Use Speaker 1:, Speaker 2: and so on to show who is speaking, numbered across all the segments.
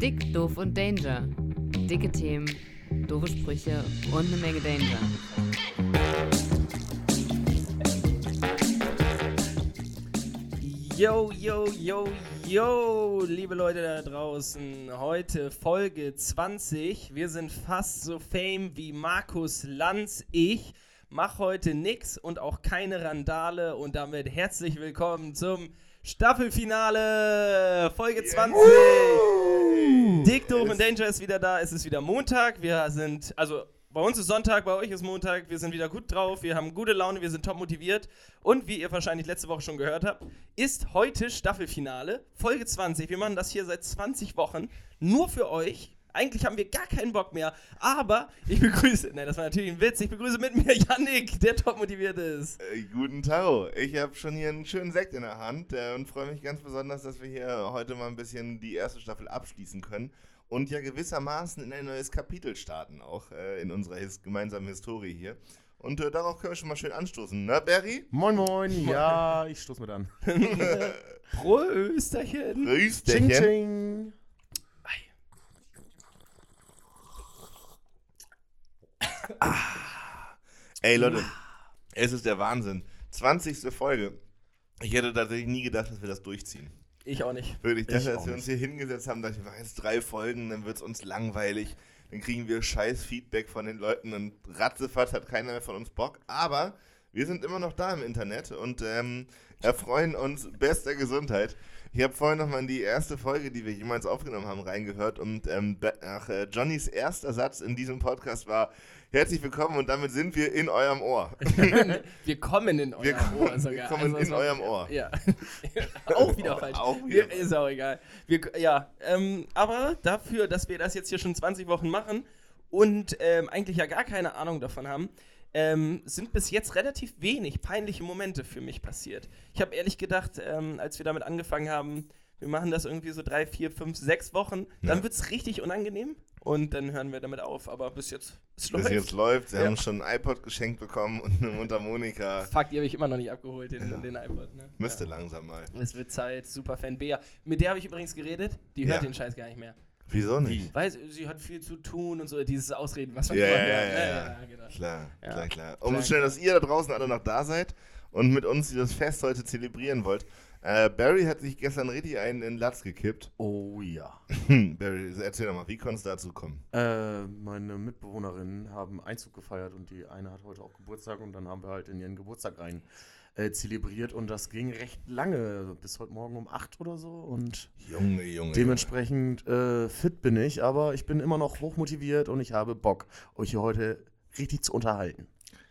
Speaker 1: Dick, doof und Danger. Dicke Themen, doofe Sprüche und eine Menge Danger.
Speaker 2: Yo, yo, yo, yo, liebe Leute da draußen. Heute Folge 20. Wir sind fast so fame wie Markus Lanz. Ich mach heute nix und auch keine Randale und damit herzlich willkommen zum Staffelfinale Folge 20. Dick, doof und Danger ist wieder da. Es ist wieder Montag. Wir sind, also bei uns ist Sonntag, bei euch ist Montag. Wir sind wieder gut drauf. Wir haben gute Laune. Wir sind top motiviert. Und wie ihr wahrscheinlich letzte Woche schon gehört habt, ist heute Staffelfinale Folge 20. Wir machen das hier seit 20 Wochen nur für euch. Eigentlich haben wir gar keinen Bock mehr, aber ich begrüße, nein, das war natürlich ein Witz, ich begrüße mit mir Yannick, der top motiviert ist.
Speaker 3: Äh, guten Tag. Ich habe schon hier einen schönen Sekt in der Hand äh, und freue mich ganz besonders, dass wir hier heute mal ein bisschen die erste Staffel abschließen können und ja gewissermaßen in ein neues Kapitel starten, auch äh, in unserer his gemeinsamen Historie hier. Und äh, darauf können wir schon mal schön anstoßen, ne, Barry?
Speaker 4: Moin, moin, ja, ich stoß mit an.
Speaker 2: Prösterchen.
Speaker 3: Rüsterchen.
Speaker 4: Ching, ching.
Speaker 3: Ey, Leute, es ist der Wahnsinn. 20. Folge. Ich hätte tatsächlich nie gedacht, dass wir das durchziehen.
Speaker 2: Ich auch nicht.
Speaker 3: Wirklich,
Speaker 4: Ich auch
Speaker 3: als wir uns
Speaker 4: nicht.
Speaker 3: hier hingesetzt haben, dachte ich, wir machen jetzt drei Folgen, dann wird es uns langweilig. Dann kriegen wir scheiß Feedback von den Leuten und ratzefatz hat keiner mehr von uns Bock. Aber wir sind immer noch da im Internet und ähm, erfreuen uns bester Gesundheit. Ich habe vorhin nochmal in die erste Folge, die wir jemals aufgenommen haben, reingehört und ähm, Be- ach, äh, Johnnys erster Satz in diesem Podcast war Herzlich willkommen und damit sind wir in eurem Ohr.
Speaker 2: Wir kommen in
Speaker 3: Wir kommen-
Speaker 2: Ohr sogar.
Speaker 3: wir kommen in
Speaker 2: es war-
Speaker 3: eurem Ohr.
Speaker 2: Ja. auch wieder falsch.
Speaker 3: Auch wieder
Speaker 2: Wir, ist auch egal. Wir, ja, ähm, aber dafür, dass wir das jetzt hier schon 20 Wochen machen und ähm, eigentlich ja gar keine Ahnung davon haben, ähm, sind bis jetzt relativ wenig peinliche Momente für mich passiert. Ich habe ehrlich gedacht, ähm, als wir damit angefangen haben, wir machen das irgendwie so drei, vier, fünf, sechs Wochen, dann
Speaker 3: Ja.
Speaker 2: wird es richtig unangenehm und dann hören wir damit auf. Aber bis jetzt, es
Speaker 3: Bis
Speaker 2: läuft.
Speaker 3: jetzt läuft. Sie
Speaker 2: Ja.
Speaker 3: haben schon ein iPod geschenkt bekommen und eine Mundharmonika.
Speaker 2: Fuck, die habe ich immer noch nicht abgeholt, den,
Speaker 3: Ja.
Speaker 2: den iPod. Ne?
Speaker 3: Müsste
Speaker 2: Ja.
Speaker 3: langsam mal.
Speaker 2: Es wird Zeit, Superfan Bea. Mit der habe ich übrigens geredet, die hört
Speaker 3: Ja.
Speaker 2: den Scheiß gar nicht mehr.
Speaker 3: Wieso nicht?
Speaker 2: Weil sie, sie hat viel zu tun und so, dieses Ausreden, was man
Speaker 3: Ja,
Speaker 2: immer
Speaker 3: ja, ja,
Speaker 2: Ne?
Speaker 3: ja.
Speaker 2: genau.
Speaker 3: Klar,
Speaker 2: Ja.
Speaker 3: klar, klar.
Speaker 2: Klar,
Speaker 3: Umso schön, dass ihr da draußen alle noch da seid und mit uns dieses Fest heute zelebrieren wollt. Äh, Barry hat sich gestern richtig einen in den Latz gekippt.
Speaker 4: Oh ja.
Speaker 3: Barry, erzähl doch mal, wie konnte es dazu kommen?
Speaker 4: Äh, meine Mitbewohnerinnen haben Einzug gefeiert und die eine hat heute auch Geburtstag und dann haben wir halt in ihren Geburtstag rein äh, zelebriert und das ging recht lange, bis heute Morgen um 8 oder so und
Speaker 3: Junge, Junge.
Speaker 4: dementsprechend äh, fit bin ich, aber ich bin immer noch hochmotiviert und ich habe Bock, euch hier heute richtig zu unterhalten.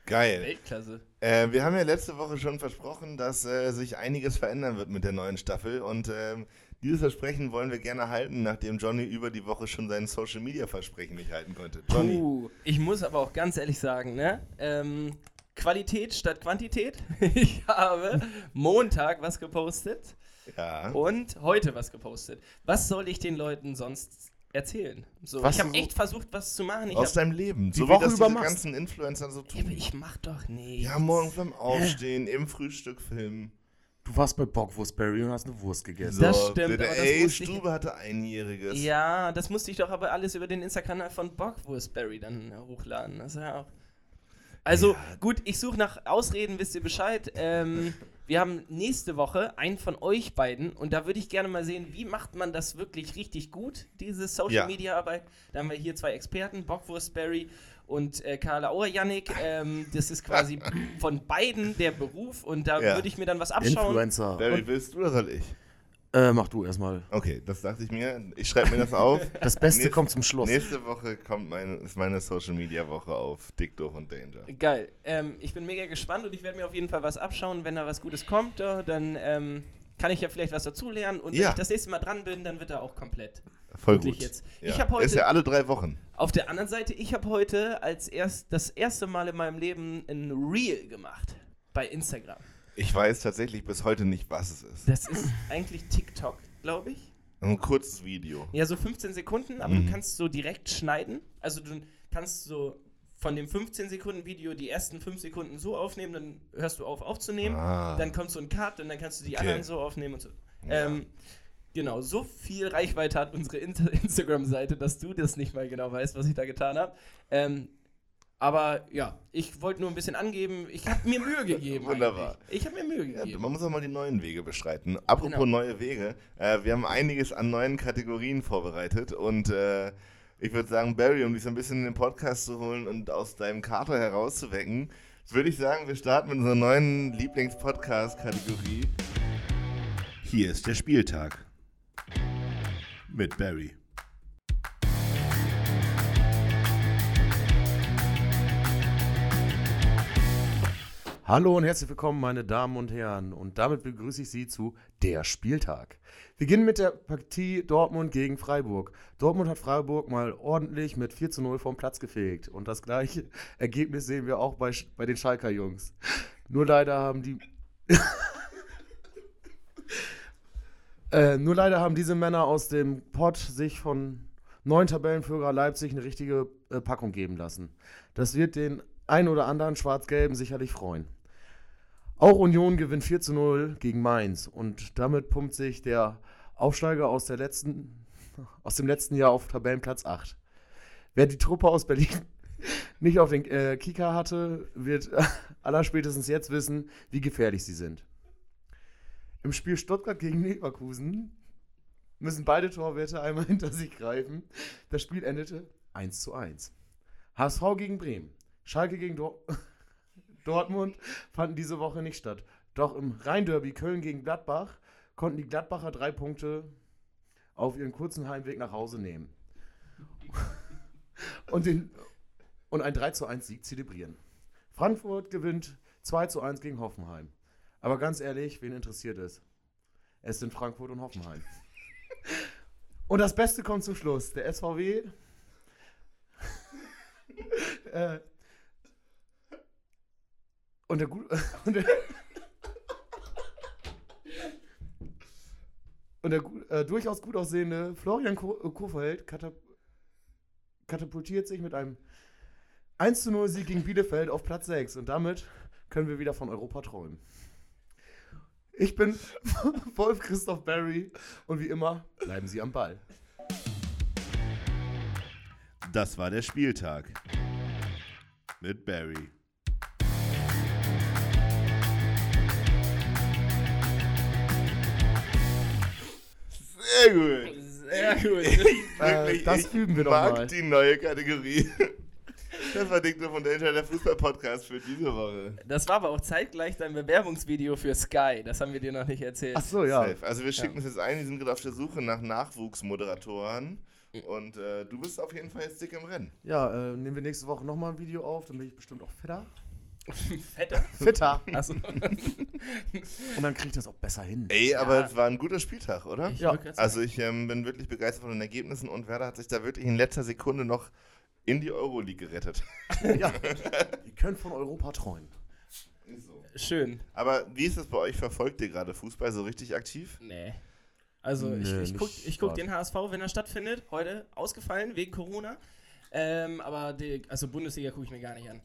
Speaker 3: Geil.
Speaker 2: Weltklasse.
Speaker 3: Äh, wir haben ja letzte Woche schon versprochen, dass äh, sich einiges verändern wird mit der neuen Staffel und ähm, dieses Versprechen wollen wir gerne halten, nachdem Johnny über die Woche schon sein Social Media Versprechen nicht halten konnte. Johnny.
Speaker 2: Puh, ich muss aber auch ganz ehrlich sagen, ne? Ähm, Qualität statt Quantität. Ich habe Montag was gepostet
Speaker 3: Ja.
Speaker 2: und heute was gepostet. Was soll ich den Leuten sonst erzählen? So,
Speaker 4: Was
Speaker 2: ich habe echt versucht, was zu machen. Ich
Speaker 3: Aus deinem Leben.
Speaker 4: Die
Speaker 3: so
Speaker 4: Woche
Speaker 3: wie das
Speaker 4: über
Speaker 3: diese ganzen Influencer so
Speaker 2: Ja, aber
Speaker 3: tun.
Speaker 2: ich mach doch nichts.
Speaker 3: Ja, morgens beim Aufstehen, im Frühstück filmen.
Speaker 4: Du warst bei Bockwurstberry und hast eine Wurst gegessen.
Speaker 2: Das stimmt,
Speaker 3: Der
Speaker 2: aber das
Speaker 3: ey,
Speaker 2: wusste ich-
Speaker 3: Stube hatte einjähriges.
Speaker 2: Ja, das musste ich doch aber alles über den Instagram von Bockwurstberry dann hochladen. Das ist ja auch. Also gut, ich suche nach Ausreden, wisst ihr Bescheid. Ähm, wir haben nächste Woche einen von euch beiden und da würde ich gerne mal sehen, wie macht man das wirklich richtig gut, diese Social
Speaker 3: Ja.
Speaker 2: Media Arbeit. Da haben wir hier zwei Experten, Bockwurstberry und äh, Karl Auer Yannick. Ähm, das ist quasi von beiden der Beruf und da
Speaker 3: Ja.
Speaker 2: würde ich mir dann was abschauen.
Speaker 4: Influencer.
Speaker 3: Barry, willst du oder soll ich?
Speaker 4: Äh, mach du erstmal.
Speaker 3: Okay, das dachte ich mir. Ich schreibe mir das auf.
Speaker 4: Das Beste
Speaker 3: Nächst-
Speaker 4: kommt zum Schluss.
Speaker 3: Nächste Woche kommt meine, ist meine Social Media Woche auf Dick, Doof und Danger.
Speaker 2: Geil. Ähm, ich bin mega gespannt und ich werde mir auf jeden Fall was abschauen. Wenn da was Gutes kommt, äh, dann ähm, kann ich ja vielleicht was dazulernen. Und wenn
Speaker 3: Ja.
Speaker 2: ich das nächste Mal dran bin, dann wird er auch komplett.
Speaker 3: Voll gut.
Speaker 2: jetzt.
Speaker 3: Ja.
Speaker 2: Ich hab heute-
Speaker 3: Ist ja alle drei Wochen.
Speaker 2: Auf der anderen Seite, ich habe heute als erst das erste Mal in meinem Leben ein Reel gemacht bei Instagram.
Speaker 3: Ich weiß tatsächlich bis heute nicht, was es ist.
Speaker 2: Das ist eigentlich TikTok, glaube ich.
Speaker 3: Ein kurzes Video.
Speaker 2: Ja, so 15 Sekunden, aber
Speaker 3: Mhm.
Speaker 2: du kannst so direkt schneiden. Also du kannst so von dem 15 Sekunden Video die ersten 5 Sekunden so aufnehmen, dann hörst du auf aufzunehmen.
Speaker 3: Ah.
Speaker 2: Dann kommt so ein Cut und dann kannst du die
Speaker 3: Okay.
Speaker 2: anderen so aufnehmen und so.
Speaker 3: Ja.
Speaker 2: Ähm, Genau, so viel Reichweite hat unsere Inter- Instagram-Seite, dass du das nicht mal genau weißt, was ich da getan habe. Ähm, aber ja, ich wollte nur ein bisschen angeben, ich habe mir Mühe gegeben.
Speaker 3: Wunderbar.
Speaker 2: eigentlich. Ich habe mir Mühe
Speaker 3: Ja,
Speaker 2: gegeben.
Speaker 3: man muss auch mal die neuen Wege beschreiten. Apropos
Speaker 2: Genau.
Speaker 3: neue Wege, äh, wir haben einiges an neuen Kategorien vorbereitet und äh, ich würde sagen, Barry, um dich so ein bisschen in den Podcast zu holen und aus deinem Kater herauszuwecken, würde ich sagen, wir starten mit unserer neuen Lieblingspodcast-Kategorie. Hier ist der Spieltag. Mit Barry.
Speaker 4: Hallo und herzlich willkommen, meine Damen und Herren. Und damit begrüße ich Sie zu Der Spieltag. Wir beginnen mit der Partie Dortmund gegen Freiburg. Dortmund hat Freiburg mal ordentlich mit 4 zu 0 vom Platz gefegt. Und das gleiche Ergebnis sehen wir auch bei, bei den Schalker Jungs. Nur leider haben die. äh, nur leider haben diese Männer aus dem Pott sich von neuen Tabellenführer Leipzig eine richtige äh, Packung geben lassen. Das wird den ein oder anderen Schwarz-Gelben sicherlich freuen. Auch Union gewinnt 4 zu 0 gegen Mainz und damit pumpt sich der Aufsteiger aus, der letzten, aus dem letzten Jahr auf Tabellenplatz 8. Wer die Truppe aus Berlin nicht auf den äh, Kicker hatte, wird allerspätestens jetzt wissen, wie gefährlich sie sind. Im Spiel Stuttgart gegen Leverkusen müssen beide Torwerte einmal hinter sich greifen. Das Spiel endete 1 zu 1. HSV gegen Bremen. Schalke gegen Dor Dortmund fanden diese Woche nicht statt. Doch im Rhein-Derby Köln gegen Gladbach konnten die Gladbacher drei Punkte auf ihren kurzen Heimweg nach Hause nehmen. Und, den, und ein 3 zu 1 Sieg zelebrieren. Frankfurt gewinnt 2 zu 1 gegen Hoffenheim. Aber ganz ehrlich, wen interessiert es? Es sind Frankfurt und Hoffenheim. Und das Beste kommt zum Schluss. Der SVW äh, und der, und der, und der äh, durchaus gut aussehende Florian Ko äh, katap katapultiert sich mit einem 1 zu 0 Sieg gegen Bielefeld auf Platz 6 und damit können wir wieder von Europa träumen. Ich bin Wolf Christoph Barry und wie immer bleiben Sie am Ball.
Speaker 3: Das war der Spieltag. Mit Barry. Sehr gut.
Speaker 2: Sehr gut.
Speaker 3: Wirklich,
Speaker 4: das
Speaker 3: ich
Speaker 4: üben wir doch
Speaker 3: mag
Speaker 4: mal.
Speaker 3: die neue Kategorie. Das war Dicto von Danger, der Fußball-Podcast für diese Woche.
Speaker 2: Das war aber auch zeitgleich dein Bewerbungsvideo für Sky. Das haben wir dir noch nicht erzählt.
Speaker 4: Ach so, ja.
Speaker 3: Safe. Also wir schicken es jetzt ein, die sind gerade auf der Suche nach Nachwuchsmoderatoren. Und äh, du bist auf jeden Fall jetzt dick im Rennen.
Speaker 4: Ja, äh, nehmen wir nächste Woche nochmal ein Video auf, dann bin ich bestimmt auch fitter.
Speaker 2: Fetter?
Speaker 4: Fitter.
Speaker 2: Achso.
Speaker 4: Und dann kriege ich das auch besser hin.
Speaker 3: Ey,
Speaker 2: Ja.
Speaker 3: aber es war ein guter Spieltag, oder?
Speaker 2: Ich
Speaker 4: Ja.
Speaker 3: Also ich ähm, bin wirklich begeistert von den Ergebnissen und Werder hat sich da wirklich in letzter Sekunde noch in die Euroleague gerettet.
Speaker 4: ja. Ihr könnt von Europa träumen.
Speaker 2: Schön.
Speaker 3: Aber wie ist es bei euch? Verfolgt ihr gerade Fußball so richtig aktiv?
Speaker 2: Nee. Also ich,
Speaker 4: Nee,
Speaker 2: ich guck, ich guck
Speaker 4: stark.
Speaker 2: den HSV, wenn er stattfindet. Heute ausgefallen wegen Corona. Ähm, aber die, also Bundesliga gucke ich mir gar nicht an.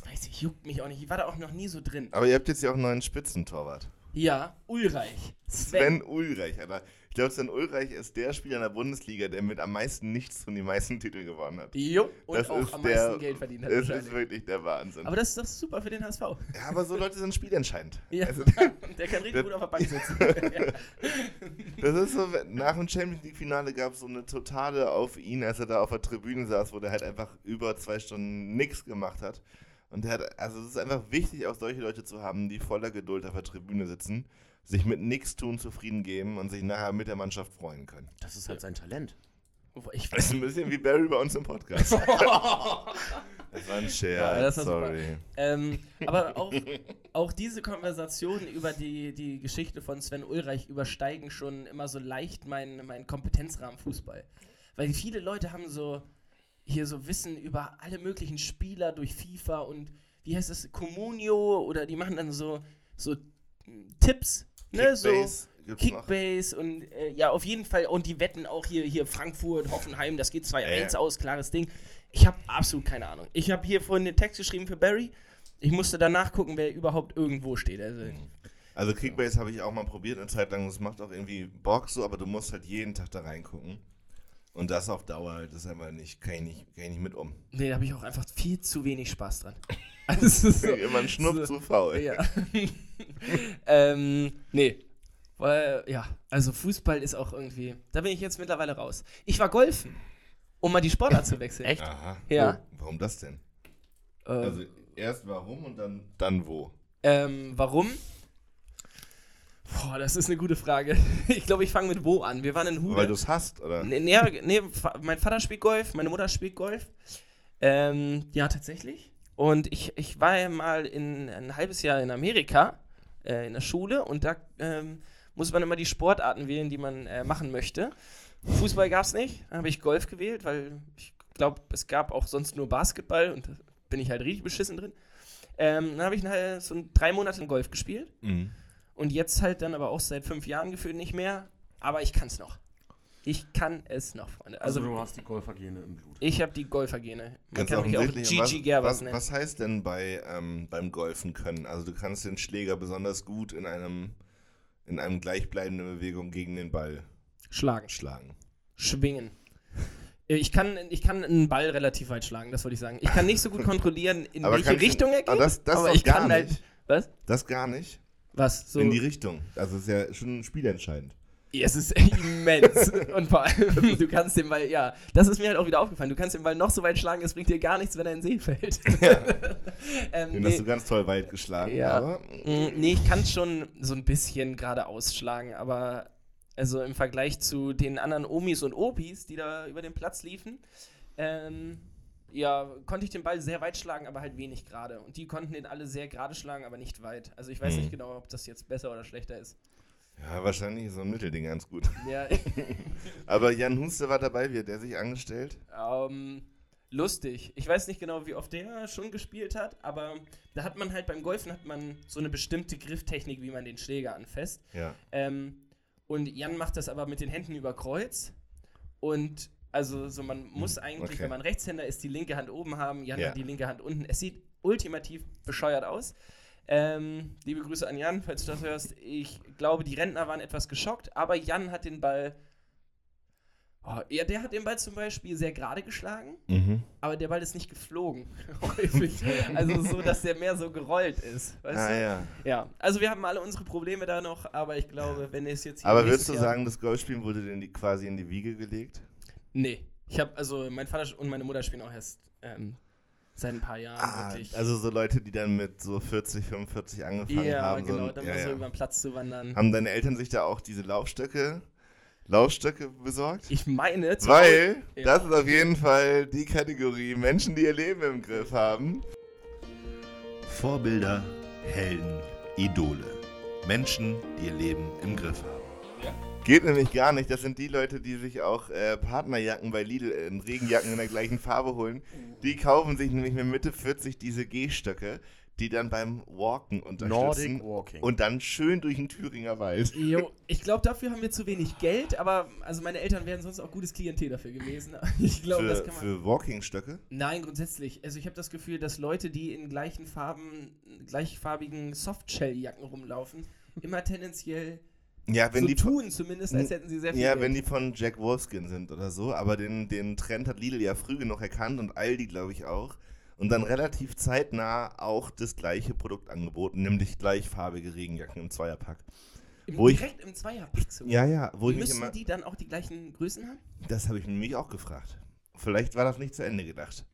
Speaker 2: Das weiß ich, juckt mich auch nicht. Ich war da auch noch nie so drin.
Speaker 3: Aber ihr habt jetzt ja auch einen neuen Spitzentorwart.
Speaker 2: Ja, Ulreich.
Speaker 3: Sven Ulreich, Alter. Ich glaube, Sven Ulreich ist der Spieler in der Bundesliga, der mit am meisten nichts und die meisten Titel gewonnen hat.
Speaker 2: Jo, und
Speaker 3: Das
Speaker 2: auch
Speaker 3: ist
Speaker 2: am
Speaker 3: der-
Speaker 2: meisten Geld verdient hat.
Speaker 3: Das ist wirklich der Wahnsinn.
Speaker 2: Aber das, ist super für den HSV.
Speaker 3: ja, aber so Leute sind spielentscheidend.
Speaker 2: Ja,
Speaker 3: Also,
Speaker 2: der kann richtig gut auf der Bank sitzen. ja.
Speaker 3: Das ist so, nach dem Champions League-Finale gab es so eine totale auf ihn, als er da auf der Tribüne saß, wo der halt einfach über zwei Stunden nichts gemacht hat. Und der hat, also es ist einfach wichtig, auch solche Leute zu haben, die voller Geduld auf der Tribüne sitzen, sich mit nichts tun zufrieden geben und sich nachher mit der Mannschaft freuen können.
Speaker 4: Das ist halt sein Talent.
Speaker 2: Ich
Speaker 3: Das ist ein bisschen wie Barry bei uns im Podcast. das war ein Scherz,
Speaker 2: Ja,
Speaker 3: sorry.
Speaker 2: Ähm, aber auch, auch diese Konversationen über die, die Geschichte von Sven Ulreich übersteigen schon immer so leicht meinen mein Kompetenzrahmen Fußball. Weil viele Leute haben so hier so Wissen über alle möglichen Spieler durch FIFA und wie heißt das, Communio oder die machen dann so, so mm, Tipps, ne, so
Speaker 3: Kickbase noch.
Speaker 2: Kickbase und äh, ja, auf jeden Fall. Und die wetten auch hier, hier Frankfurt, Hoffenheim, das geht 2-1
Speaker 3: Ja, ja.
Speaker 2: aus, klares Ding. Ich habe absolut keine Ahnung. Ich habe hier vorhin den Text geschrieben für Barry. Ich musste danach gucken, wer überhaupt irgendwo steht. Also,
Speaker 3: Also Kickbase habe ich auch mal probiert eine Zeit lang. Das macht auch irgendwie Bock so, aber du musst halt jeden Tag da reingucken. Und das auf Dauer, das ist einfach nicht, kann ich nicht, kann ich nicht mit um.
Speaker 2: Nee, da habe ich auch einfach viel zu wenig Spaß dran. Also, es ist so,
Speaker 3: Immer ein Schnupf
Speaker 2: so-
Speaker 3: zu faul.
Speaker 2: Ja. ähm, nee. Weil, ja, also Fußball ist auch irgendwie. Da bin ich jetzt mittlerweile raus. Ich war golfen, um mal die Sportart zu wechseln.
Speaker 4: Echt?
Speaker 3: Aha.
Speaker 2: Ja.
Speaker 3: Wo, warum das denn?
Speaker 2: Äh,
Speaker 3: Also erst warum und dann, dann wo?
Speaker 2: ähm, warum? Boah, das ist eine gute Frage. Ich glaube, ich fange mit wo an. Wir waren in Hude.
Speaker 3: Weil du es hast, oder?
Speaker 2: Nee, nee, nee, mein Vater spielt Golf, meine Mutter spielt Golf. Ähm, ja, tatsächlich. Und ich, ich war ja mal in, ein halbes Jahr in Amerika äh, in der Schule und da ähm, muss man immer die Sportarten wählen, die man äh, machen möchte. Fußball gab es nicht, dann habe ich Golf gewählt, weil ich glaube, es gab auch sonst nur Basketball und da bin ich halt richtig beschissen drin. Ähm, dann habe ich so drei Monate Golf gespielt
Speaker 3: Mhm.
Speaker 2: Und jetzt halt dann aber auch seit fünf Jahren gefühlt nicht mehr. Aber ich kann es noch. Ich kann es noch, Freunde.
Speaker 4: Also,
Speaker 2: Also,
Speaker 4: du hast die Golfergene im Blut.
Speaker 2: ich habe die Golfergene. Man
Speaker 3: Ganz
Speaker 2: kann mich auch Gigi Gerbers
Speaker 3: was,
Speaker 2: nennen.
Speaker 3: was, heißt denn bei, ähm, beim Golfen können? Also du kannst den Schläger besonders gut in einem in einem gleichbleibenden Bewegung gegen den Ball
Speaker 2: Schlagen.
Speaker 3: schlagen.
Speaker 2: Schwingen. Ich kann, ich kann einen Ball relativ weit schlagen, das wollte ich sagen. Ich kann nicht so gut kontrollieren, in welche
Speaker 3: kannst du-
Speaker 2: Richtung er geht.
Speaker 3: Aber das, das
Speaker 2: aber ich
Speaker 3: gar
Speaker 2: kann halt.
Speaker 3: nicht.
Speaker 2: Was?
Speaker 3: Das gar nicht.
Speaker 2: Was? So,
Speaker 3: In die Richtung. Also ist ja schon spielentscheidend.
Speaker 2: Ja, es ist immens. Und vor allem, du kannst den Ball, ja, das ist mir halt auch wieder aufgefallen. Du kannst den Ball noch so weit schlagen, es bringt dir gar nichts, wenn er in den See fällt. ähm,
Speaker 3: Den
Speaker 2: nee,
Speaker 3: hast du ganz toll weit geschlagen.
Speaker 2: Ja.
Speaker 3: Aber
Speaker 2: Mm, Nee, ich kann es schon so ein bisschen gerade ausschlagen, aber also im Vergleich zu den anderen Omis und Opis, die da über den Platz liefen, ähm, ja, konnte ich den Ball sehr weit schlagen, aber halt wenig gerade. Und die konnten den alle sehr gerade schlagen, aber nicht weit. Also ich weiß
Speaker 3: Mhm.
Speaker 2: nicht genau, ob das jetzt besser oder schlechter ist.
Speaker 3: ja, wahrscheinlich ist so ein Mittelding ganz gut.
Speaker 2: Ja,
Speaker 3: Aber Jan Huste war dabei, wie hat der sich angestellt?
Speaker 2: ähm, lustig. Ich weiß nicht genau, wie oft der schon gespielt hat, aber da hat man halt beim Golfen hat man so eine bestimmte Grifftechnik, wie man den Schläger anfasst.
Speaker 3: Ja.
Speaker 2: Ähm, und Jan macht das aber mit den Händen über Kreuz. Und also so man muss eigentlich,
Speaker 3: okay.
Speaker 2: wenn man Rechtshänder ist, die linke Hand oben haben, Jan
Speaker 3: Ja.
Speaker 2: hat die linke Hand unten. Es sieht ultimativ bescheuert aus. Ähm, liebe Grüße an Jan, falls du das hörst. Ich glaube, die Rentner waren etwas geschockt, aber Jan hat den Ball. Oh, ja, der hat den Ball zum Beispiel sehr gerade geschlagen,
Speaker 3: Mhm.
Speaker 2: aber der Ball ist nicht geflogen. Häufig. also so, dass der mehr so gerollt ist.
Speaker 3: Ah
Speaker 2: du?
Speaker 3: ja.
Speaker 2: Ja, also wir haben alle unsere Probleme da noch, aber ich glaube, wenn es jetzt hier
Speaker 3: Aber würdest du
Speaker 2: Jahr-
Speaker 3: sagen, das Golfspielen wurde die, quasi in die Wiege gelegt?
Speaker 2: Nee. Ich habe, also mein Vater und meine Mutter spielen auch erst ähm, seit ein paar Jahren
Speaker 3: Ah,
Speaker 2: wirklich.
Speaker 3: also so Leute, die dann mit so 40, 45 angefangen
Speaker 2: ja,
Speaker 3: haben.
Speaker 2: genau,
Speaker 3: so,
Speaker 2: dann
Speaker 3: ja,
Speaker 2: mal so über den Platz zu wandern.
Speaker 3: Haben deine Eltern sich da auch diese Laufstöcke, Laufstöcke besorgt?
Speaker 2: Ich meine, zu
Speaker 3: Weil,
Speaker 2: Ja.
Speaker 3: das ist auf jeden Fall die Kategorie Menschen, die ihr Leben im Griff haben. Vorbilder, Helden, Idole. Menschen, die ihr Leben im Griff haben. Geht nämlich gar nicht. Das sind die Leute, die sich auch äh, Partnerjacken bei Lidl in Regenjacken in der gleichen Farbe holen. Die kaufen sich nämlich mit Mitte 40 diese Gehstöcke, die dann beim Walken unterstützen.
Speaker 4: Nordic Walking.
Speaker 3: Und dann schön durch den Thüringer Wald.
Speaker 2: Jo, ich glaube, dafür haben wir zu wenig Geld, aber also meine Eltern wären sonst auch gutes Klientel dafür gewesen. Ich glaube, das
Speaker 3: Für,
Speaker 2: kann man.
Speaker 3: für Walking-Stöcke.
Speaker 2: Nein, grundsätzlich. Also ich habe das Gefühl, dass Leute, die in gleichen Farben, gleichfarbigen Softshell-Jacken rumlaufen, immer tendenziell
Speaker 3: Ja, wenn
Speaker 2: so
Speaker 3: die von-
Speaker 2: tun, zumindest, als hätten sie sehr viel
Speaker 3: Ja,
Speaker 2: Geld.
Speaker 3: wenn die von Jack Wolfskin sind oder so, aber den, den Trend hat Lidl ja früh genug erkannt und Aldi, glaube ich, auch. Und dann relativ zeitnah auch das gleiche Produkt angeboten, nämlich gleichfarbige Regenjacken im Zweierpack.
Speaker 2: Im,
Speaker 3: wo ich-
Speaker 2: direkt im Zweierpack sogar.
Speaker 3: Ja, ja, wo ich mich
Speaker 2: Müssen
Speaker 3: immer.
Speaker 2: die dann auch die gleichen Größen haben?
Speaker 3: Das habe ich mich auch gefragt. Vielleicht war das nicht zu Ende gedacht.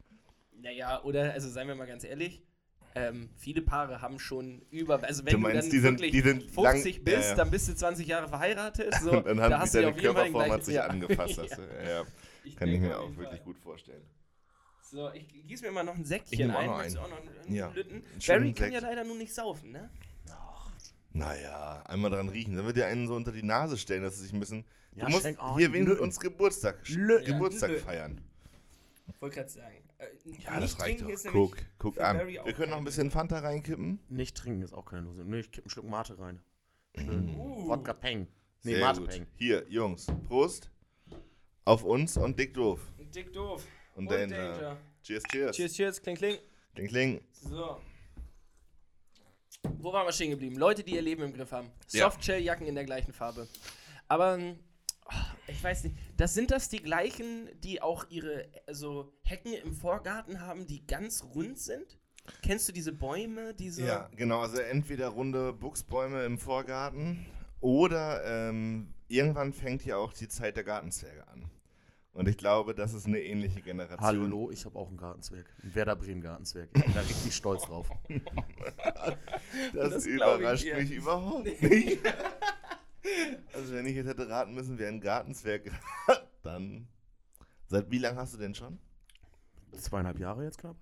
Speaker 2: Naja, oder, also seien wir mal ganz ehrlich, ähm, viele Paare haben schon über, also wenn
Speaker 3: Du
Speaker 2: du,
Speaker 3: meinst,
Speaker 2: dann
Speaker 3: die sind-
Speaker 2: wirklich
Speaker 3: die sind
Speaker 2: 50
Speaker 3: lang-
Speaker 2: bist,
Speaker 3: ja, ja.
Speaker 2: dann bist du 20 Jahre verheiratet. So,
Speaker 3: dann
Speaker 2: da hast du
Speaker 3: deine
Speaker 2: auf jeden Fall den
Speaker 3: Körperform hat sich
Speaker 2: ja.
Speaker 3: angefasst.
Speaker 2: Ja.
Speaker 3: Hast du. Ja, ja.
Speaker 2: Ich
Speaker 3: Kann ich mir auch wirklich
Speaker 2: Fall.
Speaker 3: gut vorstellen.
Speaker 2: So, ich gieß mir mal noch ein Säckchen ein.
Speaker 3: noch
Speaker 2: du
Speaker 3: einen.
Speaker 2: auch noch einen
Speaker 3: Ja,
Speaker 2: Lütten? Barry kann ja
Speaker 3: Sekt.
Speaker 2: leider nun nicht saufen, ne?
Speaker 3: Naja, einmal dran riechen. Dann wird dir einen so unter die Nase stellen, dass sie sich ein bisschen.
Speaker 4: Ja,
Speaker 3: du musst
Speaker 4: oh,
Speaker 3: hier
Speaker 4: Lütten.
Speaker 3: uns Geburtstag. Geburtstag feiern.
Speaker 2: Wollte gerade sagen. Äh,
Speaker 3: Ja, das reicht doch. Guck, guck an. Wir können noch ein bisschen Fanta reinkippen.
Speaker 4: Nicht trinken ist auch keine Lösung. Nee, ich kipp einen Schluck Mate rein.
Speaker 2: Uh.
Speaker 4: Wodka Peng. Nee,
Speaker 3: Sehr
Speaker 4: Mate
Speaker 3: gut.
Speaker 4: Peng.
Speaker 3: Hier, Jungs, Prost. Auf uns und dick doof.
Speaker 2: Dick doof.
Speaker 3: Und,
Speaker 2: Und
Speaker 3: Danger.
Speaker 2: Danger.
Speaker 3: Cheers, cheers.
Speaker 2: Cheers, cheers, kling, kling.
Speaker 3: Kling, kling.
Speaker 2: So. wo waren wir stehen geblieben? Leute, die ihr Leben im Griff haben.
Speaker 3: Ja.
Speaker 2: Softshell-Jacken in der gleichen Farbe. Aber ähm, ich weiß nicht, das sind das die gleichen, die auch ihre so Hecken im Vorgarten haben, die ganz rund sind? Kennst du diese Bäume, diese
Speaker 3: Ja, genau. Also entweder runde Buchsbäume im Vorgarten oder ähm, irgendwann fängt ja auch die Zeit der Gartenzwerge an. Und ich glaube, das ist eine ähnliche Generation.
Speaker 4: Hallo, ich habe auch einen Gartenzwerg. Ein Werder Bremen Gartenzwerg. Ich bin da richtig stolz drauf.
Speaker 3: Das,
Speaker 2: Das
Speaker 3: überrascht mich überhaupt nicht. also wenn ich jetzt hätte raten müssen, wer ein Gartenzwerg hat, dann... Seit wie lange hast du denn schon?
Speaker 4: Zweieinhalb Jahre jetzt knapp.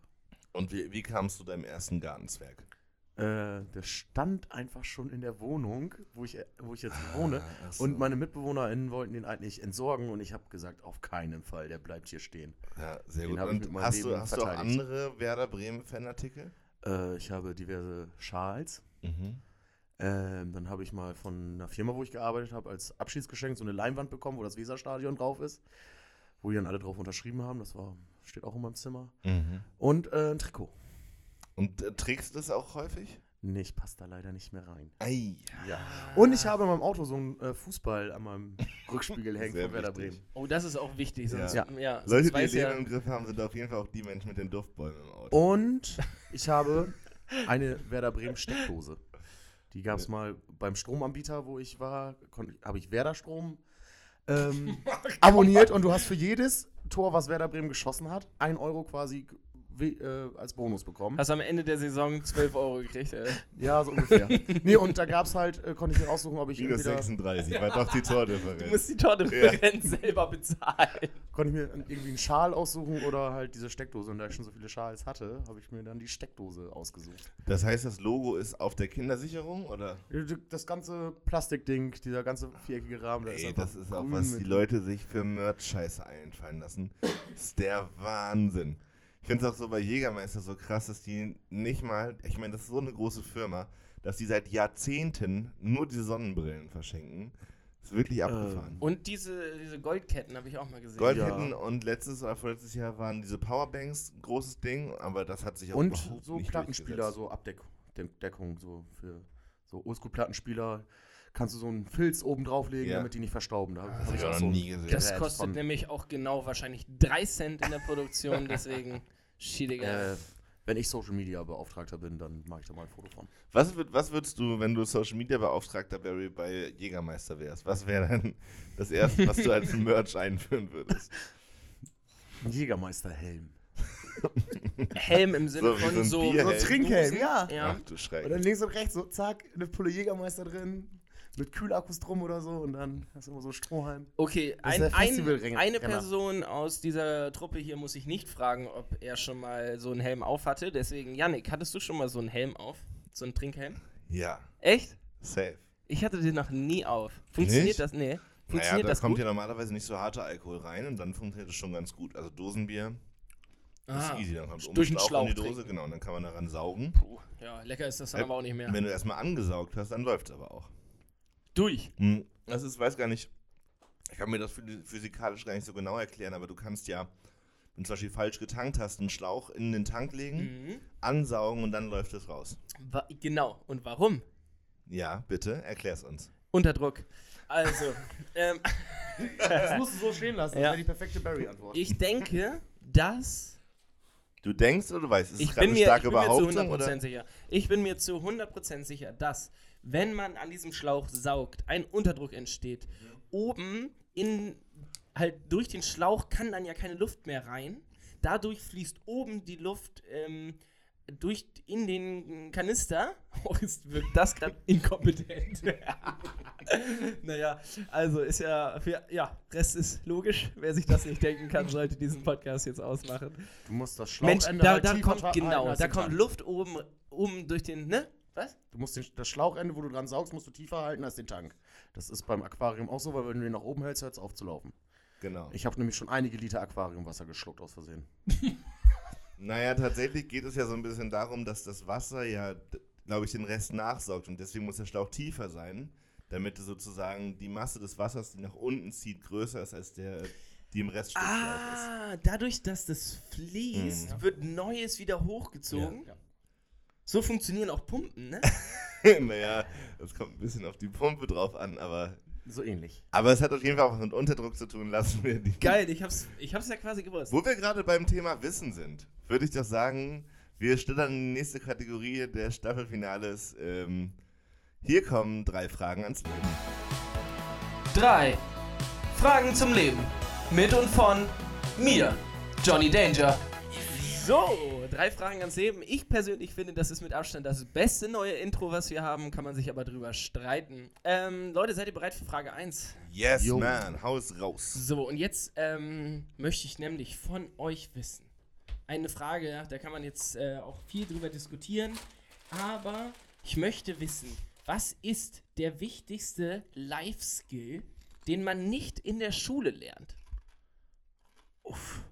Speaker 3: Und wie, wie kamst du deinem ersten Gartenzwerg?
Speaker 4: Äh, der stand einfach schon in der Wohnung, wo ich, wo ich jetzt wohne.
Speaker 3: Ah, so.
Speaker 4: Und meine MitbewohnerInnen wollten den eigentlich entsorgen und ich habe gesagt, auf keinen Fall, der bleibt hier stehen.
Speaker 3: Ja, sehr
Speaker 4: Den
Speaker 3: gut. Und hast, du,
Speaker 4: Leben
Speaker 3: hast du auch andere Werder Bremen-Fanartikel?
Speaker 4: Äh, ich habe diverse Schals.
Speaker 3: Mhm.
Speaker 4: Ähm, dann habe ich mal von einer Firma, wo ich gearbeitet habe, als Abschiedsgeschenk so eine Leinwand bekommen, wo das Weserstadion drauf ist. Wo die dann alle drauf unterschrieben haben. Das war, steht auch in meinem Zimmer.
Speaker 3: Mhm.
Speaker 4: Und äh, ein Trikot.
Speaker 3: Und äh, trägst du das auch häufig?
Speaker 4: Nee, ich passe da leider nicht mehr rein.
Speaker 3: Ei.
Speaker 4: Ja. Und ich habe in meinem Auto so einen äh, Fußball an meinem Rückspiegel hängen von Werder. Bremen.
Speaker 2: Oh, das ist auch wichtig. Sonst,
Speaker 3: Ja.
Speaker 2: ja.
Speaker 3: Leute,
Speaker 2: sonst
Speaker 3: die
Speaker 2: weiß
Speaker 3: ihr
Speaker 2: ja,
Speaker 3: Leben im Griff haben, sind auf jeden Fall auch die Menschen mit den Duftbäumen im Auto.
Speaker 4: Und ich habe eine Werder Bremen Steckdose. Die gab es mal beim Stromanbieter, wo ich war, habe ich Werder Strom ähm, abonniert und du hast für jedes Tor, was Werder Bremen geschossen hat, 1 Euro quasi we- äh, als Bonus bekommen.
Speaker 2: hast am Ende der Saison 12 Euro gekriegt. Ey.
Speaker 4: Ja, so ungefähr. nee, und da gab es halt, äh, konnte ich mir aussuchen, ob ich
Speaker 3: Minus
Speaker 4: entweder,
Speaker 3: 36, war doch die
Speaker 2: Du
Speaker 3: Tordifferenz.
Speaker 2: musst die Tordifferenz selber bezahlen.
Speaker 4: konnte ich mir irgendwie einen Schal aussuchen oder halt diese Steckdose. Und da ich schon so viele Schals hatte, habe ich mir dann die Steckdose ausgesucht.
Speaker 3: Das heißt, das Logo ist auf der Kindersicherung, oder?
Speaker 4: Das ganze Plastikding, dieser ganze viereckige Rahmen, da ist
Speaker 3: Ey,
Speaker 4: einfach
Speaker 3: das ist auch was die Leute sich für Merch-Scheiße einfallen lassen. Das ist der Wahnsinn. Ich finde es auch so bei Jägermeister so krass, dass die nicht mal, ich meine, das ist so eine große Firma, dass die seit Jahrzehnten nur diese Sonnenbrillen verschenken. ist wirklich abgefahren.
Speaker 2: Und diese, diese Goldketten habe ich auch mal gesehen.
Speaker 3: Goldketten und letztes oder vorletztes Jahr waren diese Powerbanks ein großes Ding, aber das hat sich auch
Speaker 4: Und
Speaker 3: überhaupt
Speaker 4: so
Speaker 3: nicht
Speaker 4: Plattenspieler, so Abdeckung, so für so Oldschool-Plattenspieler. Kannst du so einen Filz oben drauflegen,
Speaker 3: Ja.
Speaker 4: damit die nicht verstauben. Da
Speaker 3: Das ich auch noch
Speaker 4: so
Speaker 3: nie gesehen.
Speaker 2: Das kostet
Speaker 4: von-
Speaker 2: nämlich auch genau wahrscheinlich 3 Cent in der Produktion, deswegen schiediger.
Speaker 4: Äh, wenn ich Social Media Beauftragter bin, dann mache ich da mal ein Foto von.
Speaker 3: Was, würd, was würdest du, wenn du Social Media Beauftragter Barry bei Jägermeister wärst? Was wäre dann das erste, was du als Merch einführen würdest?
Speaker 4: Ein Jägermeisterhelm.
Speaker 2: Helm im Sinne
Speaker 3: So
Speaker 2: von
Speaker 3: so
Speaker 2: so
Speaker 4: Trinkhelm, ja.
Speaker 2: Ja.
Speaker 3: Ach du Schreck.
Speaker 4: Und dann links und rechts so, zack, eine Pulle Jägermeister drin, mit Kühlakkus drum oder so und dann hast du immer so einen Strohhalm.
Speaker 2: Okay,
Speaker 4: Das
Speaker 2: ein, ein, eine Person aus dieser Truppe hier muss ich nicht fragen, ob er schon mal so einen Helm auf hatte. Deswegen, Yannick, hattest du schon mal so einen Helm auf? So einen Trinkhelm?
Speaker 3: Ja,
Speaker 2: Echt?
Speaker 3: safe.
Speaker 2: Ich hatte den noch nie auf. Funktioniert
Speaker 3: Nicht?
Speaker 2: das? Nee.
Speaker 3: Naja,
Speaker 2: Funktioniert
Speaker 3: da
Speaker 2: das
Speaker 3: kommt
Speaker 2: gut?
Speaker 3: ja normalerweise nicht so harter Alkohol rein und dann funktioniert es schon ganz gut. Also Dosenbier
Speaker 2: Ah,
Speaker 3: ist easy. Dann kommt
Speaker 2: durch den
Speaker 3: oben
Speaker 2: Schlauch
Speaker 3: in die Dose,
Speaker 2: trinken.
Speaker 3: genau, und dann kann man daran saugen.
Speaker 2: Puh, ja, lecker ist das dann
Speaker 3: Äh,
Speaker 2: aber auch nicht mehr.
Speaker 3: Wenn du erstmal angesaugt hast, dann läuft es aber auch.
Speaker 2: Durch.
Speaker 3: Hm, Das ist, weiß gar nicht, ich kann mir das phy- physikalisch gar nicht so genau erklären, aber du kannst ja, wenn du zum Beispiel falsch getankt hast, einen Schlauch in den Tank legen,
Speaker 2: Mhm.
Speaker 3: ansaugen und dann läuft es raus.
Speaker 2: Wa genau. Und warum?
Speaker 3: Ja, bitte, erklär's uns.
Speaker 2: Unter Druck. Also, ähm,
Speaker 4: Das musst du so stehen lassen.
Speaker 2: Ja.
Speaker 4: Das wäre die perfekte Barry-Antwort.
Speaker 2: ich denke, dass
Speaker 3: Du denkst oder du weißt, ist es
Speaker 2: ich
Speaker 3: gerade
Speaker 2: bin,
Speaker 3: eine
Speaker 2: mir, ich
Speaker 3: starke
Speaker 2: bin mir zu
Speaker 3: Behauptung?
Speaker 2: 100%
Speaker 3: Oder?
Speaker 2: sicher. Ich bin mir zu 100% sicher, dass, wenn man an diesem Schlauch saugt, ein Unterdruck entsteht. Oben in, halt durch den Schlauch kann dann ja keine Luft mehr rein. Dadurch fließt oben die Luft ähm, durch in den Kanister. Oh, ist, wirkt das gerade inkompetent. naja, also ist ja, für, ja, Rest ist logisch. Wer sich das nicht denken kann, sollte diesen Podcast jetzt ausmachen.
Speaker 4: Du musst das
Speaker 2: Mensch,
Speaker 4: Schlauchende
Speaker 2: da, da kommt, genau, da kommt. Luft oben, oben durch den, ne? Was?
Speaker 4: Du musst den, das Schlauchende, wo du dran saugst, musst du tiefer halten als den Tank. Das ist beim Aquarium auch so, weil wenn du den nach oben hältst, hört es auf zu laufen.
Speaker 3: Genau.
Speaker 4: Ich habe nämlich schon einige Liter Aquariumwasser geschluckt aus Versehen.
Speaker 3: Naja, tatsächlich geht es ja so ein bisschen darum, dass das Wasser ja, glaube ich, den Rest nachsaugt und deswegen muss der Schlauch tiefer sein, damit sozusagen die Masse des Wassers, die nach unten zieht, größer ist als der, die im Reststück Schlauch ist.
Speaker 2: Ah, dadurch, dass das fließt,
Speaker 3: Mhm.
Speaker 2: wird Neues wieder hochgezogen.
Speaker 4: Ja.
Speaker 2: So funktionieren auch Pumpen, ne?
Speaker 3: naja, das kommt ein bisschen auf die Pumpe drauf an, aber,
Speaker 4: So ähnlich.
Speaker 3: aber es hat auf jeden Fall auch was mit Unterdruck zu tun. Lassen wir die.
Speaker 2: Geil, ich hab's, ich hab's ja quasi gewusst.
Speaker 3: Wo wir gerade beim Thema Wissen sind, würde ich doch sagen, wir stellen in die nächste Kategorie der Staffelfinales. Ähm, hier kommen drei Fragen ans Leben.
Speaker 2: Drei Fragen zum Leben. Mit und von mir, Johnny Danger. So, drei Fragen ans Leben. Ich persönlich finde, das ist mit Abstand das beste neue Intro, was wir haben. Kann man sich aber drüber streiten. Ähm, Leute, seid ihr bereit für Frage 1?
Speaker 3: Yes,
Speaker 4: Jo.
Speaker 3: man, Haus raus.
Speaker 2: So, und jetzt ähm, möchte ich nämlich von euch wissen. Eine Frage, da kann man jetzt äh, auch viel drüber diskutieren. Aber ich möchte wissen, was ist der wichtigste Life-Skill, den man nicht in der Schule lernt? Uff.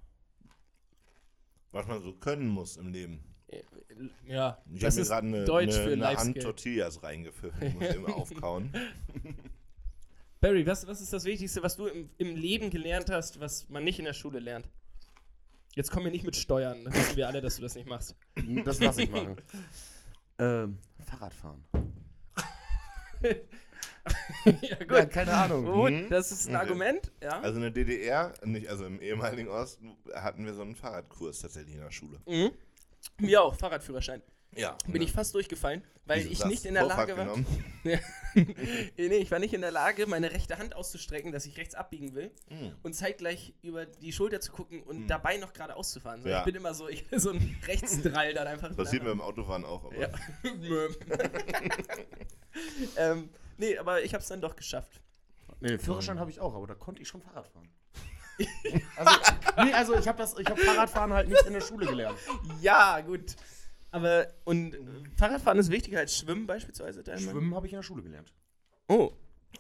Speaker 3: Was man so können muss im Leben.
Speaker 2: Äh, Ja,
Speaker 3: Ich
Speaker 2: das
Speaker 3: habe mir
Speaker 2: ist
Speaker 3: gerade eine,
Speaker 2: Deutsch
Speaker 3: eine,
Speaker 2: für
Speaker 3: eine Hand
Speaker 2: Life-Skill.
Speaker 3: Tortillas reingepfiffen. Ich muss immer aufkauen.
Speaker 2: Barry, was, was ist das Wichtigste, was du im, im Leben gelernt hast, was man nicht in der Schule lernt? Jetzt kommen wir nicht mit Steuern. Das wissen wir alle, dass du das nicht machst.
Speaker 4: Das lasse ich machen. ähm, Fahrradfahren.
Speaker 2: ja, gut.
Speaker 4: Ja, keine Ahnung.
Speaker 2: Gut,
Speaker 3: Mhm.
Speaker 2: das ist ein
Speaker 3: Okay.
Speaker 2: Argument, ja.
Speaker 3: Also in der DDR, nicht, also im ehemaligen Osten, hatten wir so einen Fahrradkurs tatsächlich in der Schule.
Speaker 2: Mhm. Mir auch, Fahrradführerschein.
Speaker 3: Ja.
Speaker 2: Bin ich fast durchgefallen, weil
Speaker 3: Wieso
Speaker 2: ich nicht in der
Speaker 3: Vorfahrt
Speaker 2: Lage war. nee, ich war nicht in der Lage, meine rechte Hand auszustrecken, dass ich rechts abbiegen will
Speaker 3: Hm.
Speaker 2: und zeitgleich über die Schulter zu gucken und dabei noch gerade auszufahren. So,
Speaker 3: Ja.
Speaker 2: Ich bin immer so, ich so ein Rechtsdrall dann einfach.
Speaker 3: Das sieht man beim Autofahren auch. Aber
Speaker 2: Ja. ähm, nee, aber ich habe es dann doch geschafft.
Speaker 4: Nee, Führerschein habe ich auch, aber da konnte ich schon Fahrrad fahren. also, nee, also ich habe das, ich habe Fahrradfahren halt nicht in der Schule gelernt.
Speaker 2: Ja, gut. Aber, und äh, Fahrradfahren ist wichtiger als Schwimmen beispielsweise?
Speaker 4: Schwimmen habe ich in der Schule gelernt.
Speaker 2: Oh,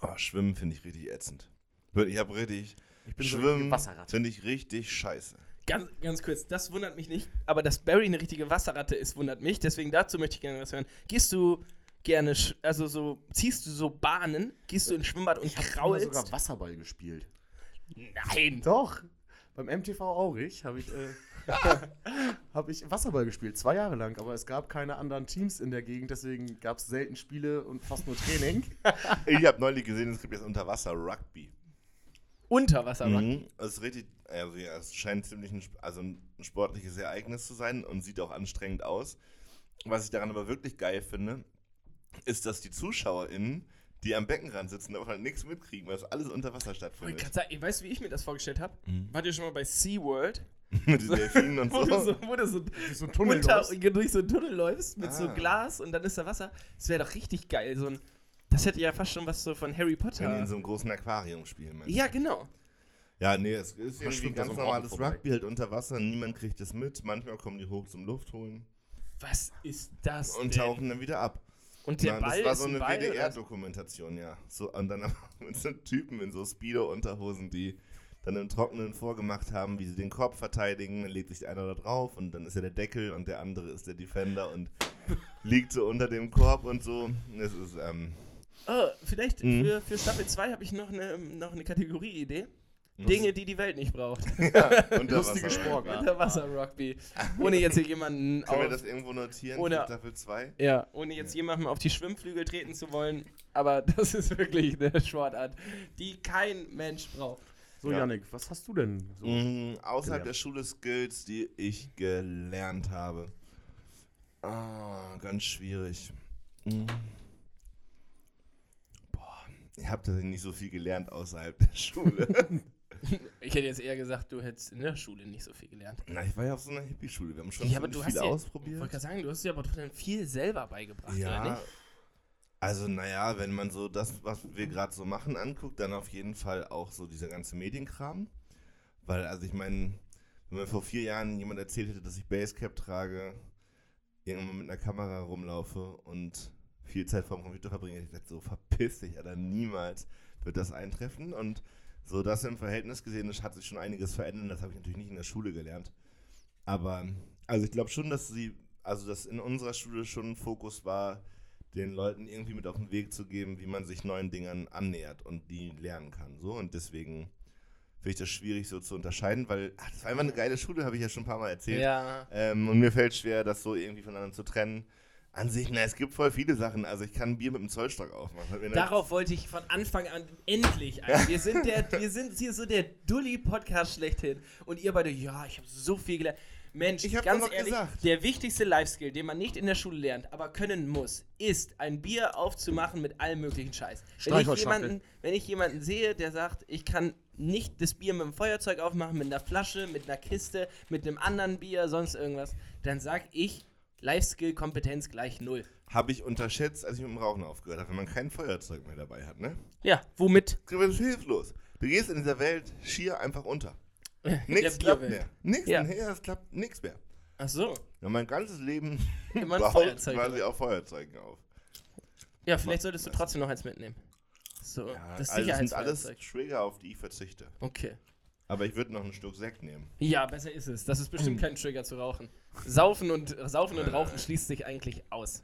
Speaker 3: Oh, Schwimmen finde ich richtig ätzend. Ich habe richtig.
Speaker 4: Ich bin so
Speaker 3: Schwimmen
Speaker 4: ein Wasserrad.
Speaker 3: finde ich richtig scheiße.
Speaker 2: ganz, ganz kurz, das wundert mich nicht. Aber dass Barry eine richtige Wasserratte ist, wundert mich. Deswegen dazu möchte ich gerne was hören. Gehst du gerne, also so, ziehst du so Bahnen? Gehst du ins Schwimmbad und
Speaker 4: Ich habe
Speaker 2: kraulst?
Speaker 4: sogar Wasserball gespielt.
Speaker 2: Nein.
Speaker 4: Doch. Beim MTV Aurich habe ich, äh, hab ich Wasserball gespielt, zwei Jahre lang. Aber es gab keine anderen Teams in der Gegend, deswegen gab es selten Spiele und fast nur Training.
Speaker 3: Ich habe neulich gesehen, es gibt jetzt Unterwasser-Rugby.
Speaker 2: Unterwasser,
Speaker 3: Mhm. Richtig, also ja, es scheint ziemlich ein, also ein sportliches Ereignis zu sein und sieht auch anstrengend aus. Was ich daran aber wirklich geil finde, ist, dass die ZuschauerInnen, die am Beckenrand sitzen, davon halt nichts mitkriegen, weil das alles unter Wasser
Speaker 2: Ich
Speaker 3: stattfindet.
Speaker 2: kann sagen, weißt du, wie ich mir das vorgestellt habe?
Speaker 3: Mhm.
Speaker 2: Wart ihr schon mal bei SeaWorld?
Speaker 3: Mit den Delfinen und
Speaker 2: Wo du
Speaker 3: so.
Speaker 2: so, wo du so
Speaker 4: so ein Tunnel
Speaker 2: unter,
Speaker 4: los.
Speaker 2: durch so einen Tunnel läufst mit so
Speaker 3: Ah.
Speaker 2: Glas und dann ist da Wasser. Das wäre doch richtig geil. So ein, das hätte ja fast schon was so von Harry
Speaker 3: Wenn die
Speaker 2: Potter.
Speaker 3: in so einem großen Aquarium spielen. meinst du?
Speaker 2: ja, genau.
Speaker 3: Ja, nee, es ist irgendwie
Speaker 4: schwimmt da
Speaker 3: ganz
Speaker 4: so
Speaker 3: normales. Rugby halt unter Wasser. Niemand kriegt es mit. Manchmal kommen die hoch zum Luft holen
Speaker 2: Was ist das
Speaker 3: und
Speaker 2: denn?
Speaker 3: tauchen dann wieder ab.
Speaker 2: Und der
Speaker 3: Ja,
Speaker 2: Ball
Speaker 3: das war so
Speaker 2: ein
Speaker 3: eine? WDR-Dokumentation, ja. So, und dann mit so Typen in so Speedo-Unterhosen, die dann im Trockenen vorgemacht haben, wie sie den Korb verteidigen. Dann legt sich einer da drauf und dann ist er der Deckel und der andere ist der Defender und liegt so unter dem Korb und so. Es ist, ähm,
Speaker 2: Oh, vielleicht
Speaker 3: Mhm.
Speaker 2: für, für Staffel 2 habe ich noch eine, noch eine Kategorie-Idee. Dinge, die die Welt nicht braucht.
Speaker 4: Lustige Sportart.
Speaker 2: Unterwasser-Rugby. Ohne jetzt hier jemanden
Speaker 3: Können wir
Speaker 2: auf,
Speaker 3: das irgendwo notieren für Staffel 2?
Speaker 2: ja, ohne jetzt jemandem auf die Schwimmflügel treten zu wollen. Aber das ist wirklich eine Sportart, die kein Mensch braucht.
Speaker 4: So,
Speaker 3: Ja.
Speaker 4: Yannick, was hast du denn so?
Speaker 3: Mhm, außerhalb
Speaker 4: gelernt?
Speaker 3: der Schule Skills, die ich gelernt habe. Ah, ganz schwierig. Mhm. Boah, ich habe tatsächlich nicht so viel gelernt außerhalb der Schule.
Speaker 2: Ich hätte jetzt eher gesagt, du hättest in der Schule nicht so viel gelernt.
Speaker 3: Na, ich war ja auf so einer Hippie-Schule. Wir haben schon
Speaker 2: Ja,
Speaker 3: viel
Speaker 2: ja- Ich
Speaker 3: ausprobiert.
Speaker 2: wollte gerade sagen, du hast dir aber trotzdem viel selber beigebracht, oder
Speaker 3: Ja,
Speaker 2: nicht?
Speaker 3: also naja, wenn man so das, was wir gerade so machen, anguckt, dann auf jeden Fall auch so dieser ganze Medienkram. Weil, also ich meine, wenn mir vor vier Jahren jemand erzählt hätte, dass ich Basecap trage, irgendwann mit einer Kamera rumlaufe und viel Zeit vorm Computer verbringe, hätte ich gesagt, so verpiss dich, Alter, niemals wird das eintreffen. Und so das im Verhältnis gesehen, das hat sich schon einiges verändert. Das habe ich natürlich nicht in der Schule gelernt. Aber, also ich glaube schon, dass sie, also dass in unserer Schule schon ein Fokus war, den Leuten irgendwie mit auf den Weg zu geben, wie man sich neuen Dingern annähert und die lernen kann. So und deswegen finde ich das schwierig so zu unterscheiden, weil ach, das war einfach eine geile Schule, habe ich ja schon ein paar Mal erzählt.
Speaker 2: Ja.
Speaker 3: Ähm, und mir fällt schwer, das so irgendwie voneinander zu trennen. An sich, na, es gibt voll viele Sachen. Also ich kann ein Bier mit dem Zollstock aufmachen.
Speaker 2: Darauf wollte ich von Anfang an endlich ein. Wir sind, der, wir sind hier so der Dulli-Podcast schlechthin. Und ihr beide, ja, ich habe so viel gelernt. Mensch,
Speaker 3: Ich
Speaker 2: ganz ehrlich,
Speaker 3: gesagt.
Speaker 2: der wichtigste Life-Skill, den man nicht in der Schule lernt, aber können muss, ist, ein Bier aufzumachen mit allem möglichen Scheiß. Wenn ich, jemanden, wenn ich jemanden sehe, der sagt, ich kann nicht das Bier mit dem Feuerzeug aufmachen, mit einer Flasche, mit einer Kiste, mit einem anderen Bier, sonst irgendwas, dann sag ich, Life-Skill-Kompetenz gleich null.
Speaker 3: Habe ich unterschätzt, als ich mit dem Rauchen aufgehört habe, wenn man kein Feuerzeug mehr dabei hat, ne?
Speaker 2: Ja, womit?
Speaker 3: Du bist hilflos. Du gehst in dieser Welt schier einfach unter. Nichts klappt mehr. Nichts
Speaker 2: Ja.
Speaker 3: mehr, es klappt nichts mehr.
Speaker 2: Ach so.
Speaker 3: Ja, mein ganzes Leben baut quasi auf Feuerzeugen auf.
Speaker 2: Ja, vielleicht solltest du trotzdem noch eins mitnehmen. So,
Speaker 3: Ja,
Speaker 2: das
Speaker 3: also das sind alles. Trigger, auf die ich verzichte.
Speaker 2: Okay.
Speaker 3: Aber ich würde noch ein Stück Sekt nehmen.
Speaker 2: Ja, besser ist es. Das ist bestimmt kein Trigger zu rauchen. Saufen und, Saufen und Rauchen schließt sich eigentlich aus.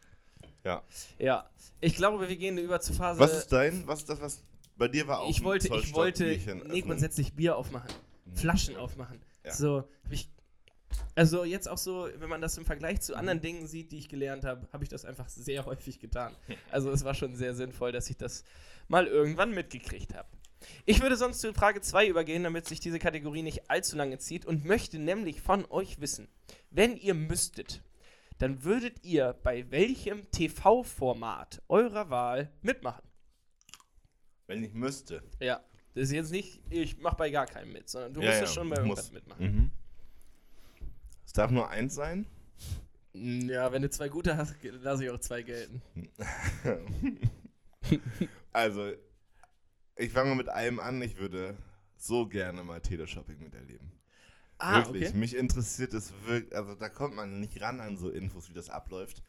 Speaker 3: Ja.
Speaker 2: Ja. Ich glaube, wir gehen über zur Phase.
Speaker 3: Was ist dein, was ist das, was bei dir war auch
Speaker 2: ich wollte, ich wollte nee, grundsätzlich Bier aufmachen. Flaschen aufmachen.
Speaker 3: Ja.
Speaker 2: So, ich. Also jetzt auch so, wenn man das im Vergleich zu anderen Dingen sieht, die ich gelernt habe, habe ich das einfach sehr häufig getan. Also es war schon sehr sinnvoll, dass ich das mal irgendwann mitgekriegt habe. Ich würde sonst zu Frage 2 übergehen, damit sich diese Kategorie nicht allzu lange zieht und möchte nämlich von euch wissen, wenn ihr müsstet, dann würdet ihr bei welchem TV-Format eurer Wahl mitmachen?
Speaker 3: Wenn ich müsste.
Speaker 2: Ja. Das ist jetzt nicht, ich mach bei gar keinem mit, sondern du
Speaker 3: Ja,
Speaker 2: musst
Speaker 3: ja,
Speaker 2: schon bei irgendwas mitmachen.
Speaker 3: Mhm. Es darf nur eins sein.
Speaker 2: Ja, wenn du zwei gute hast, lasse ich auch zwei gelten.
Speaker 3: Also, ich fange mal mit einem an. Ich würde so gerne mal Teleshopping miterleben.
Speaker 2: Ah,
Speaker 3: wirklich.
Speaker 2: okay.
Speaker 3: Mich interessiert es wirklich. Also, da kommt man nicht ran an so Infos, wie das abläuft.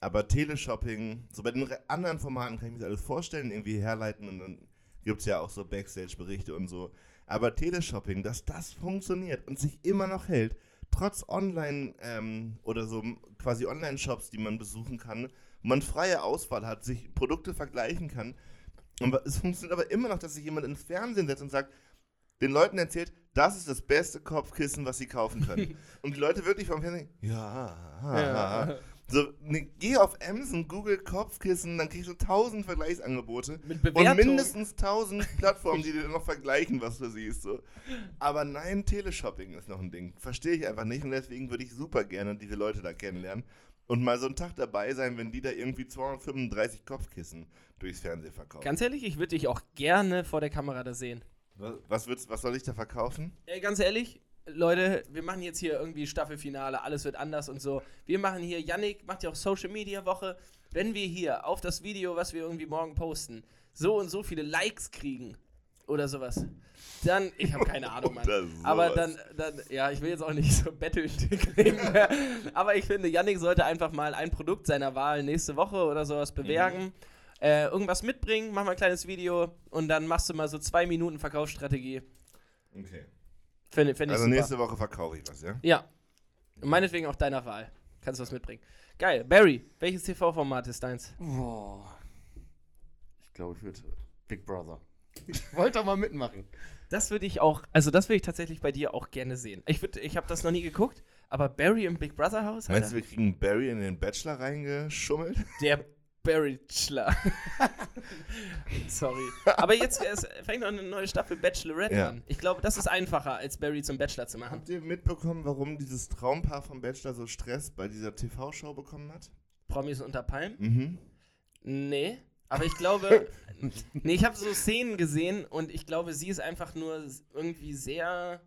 Speaker 3: Aber Teleshopping, so bei den re- anderen Formaten kann ich mir das alles vorstellen, irgendwie herleiten und dann gibt es ja auch so Backstage-Berichte und so. Aber Teleshopping, dass das funktioniert und sich immer noch hält, trotz Online- ähm, oder so quasi Online-Shops, die man besuchen kann, wo man freie Auswahl hat, sich Produkte vergleichen kann. Aber es funktioniert aber immer noch, dass sich jemand ins Fernsehen setzt und sagt, den Leuten erzählt, das ist das beste Kopfkissen, was sie kaufen können. und die Leute wirklich vom Fernsehen, ja,
Speaker 2: Ja.
Speaker 3: so, ne, geh auf Amazon, Google Kopfkissen, dann kriegst du tausend Vergleichsangebote.
Speaker 2: Mit
Speaker 3: Und mindestens tausend Plattformen, die dir noch vergleichen, was du siehst. So. Aber nein, Teleshopping ist noch ein Ding. Verstehe ich einfach nicht und deswegen würde ich super gerne diese Leute da kennenlernen und mal so einen Tag dabei sein, wenn die da irgendwie 235 Kopfkissen durchs Fernsehen verkaufen.
Speaker 2: Ganz ehrlich, ich würde dich auch gerne vor der Kamera da sehen.
Speaker 3: was, was, wird's, was soll ich da verkaufen?
Speaker 2: Äh, ganz ehrlich, Leute, wir machen jetzt hier irgendwie Staffelfinale, alles wird anders und so. Wir machen hier, Yannick macht ja auch Social Media Woche. Wenn wir hier auf das Video, was wir irgendwie morgen posten, so und so viele Likes kriegen oder sowas, dann, ich habe keine Ahnung, Mann. Aber dann, dann, ja, ich will jetzt auch nicht so betteln klingen. Aber ich finde, Yannick sollte einfach mal ein Produkt seiner Wahl nächste Woche oder sowas bewerben. Äh, irgendwas mitbringen, mach mal ein kleines Video und dann machst du mal so zwei Minuten Verkaufsstrategie.
Speaker 3: Okay.
Speaker 2: Finde find ich
Speaker 3: Also
Speaker 2: super.
Speaker 3: nächste Woche verkaufe ich was, ja?
Speaker 2: Ja. Und meinetwegen auch deiner Wahl. Kannst du was mitbringen. Geil. Barry, welches TV-Format ist deins?
Speaker 4: Boah. Ich glaube, ich würde Big Brother. Ich wollte doch mal mitmachen.
Speaker 2: Das würde ich auch, also das würde ich tatsächlich bei dir auch gerne sehen. Ich, würd- ich habe das noch nie geguckt, aber Barry im Big Brother Haus?
Speaker 3: Meinst du, wir kriegen Barry in den Bachelor reingeschummelt?
Speaker 2: der Barry-Chler. Sorry. Aber jetzt es fängt noch eine neue Staffel Bachelorette
Speaker 3: Ja.
Speaker 2: an. Ich glaube, das ist einfacher, als Barry zum Bachelor zu machen.
Speaker 3: Habt ihr mitbekommen, warum dieses Traumpaar vom Bachelor so Stress bei dieser TV-Show bekommen hat?
Speaker 2: Promis unter Palmen?
Speaker 3: Mhm.
Speaker 2: Nee. Aber ich glaube, nee, ich habe so Szenen gesehen und ich glaube, sie ist einfach nur irgendwie sehr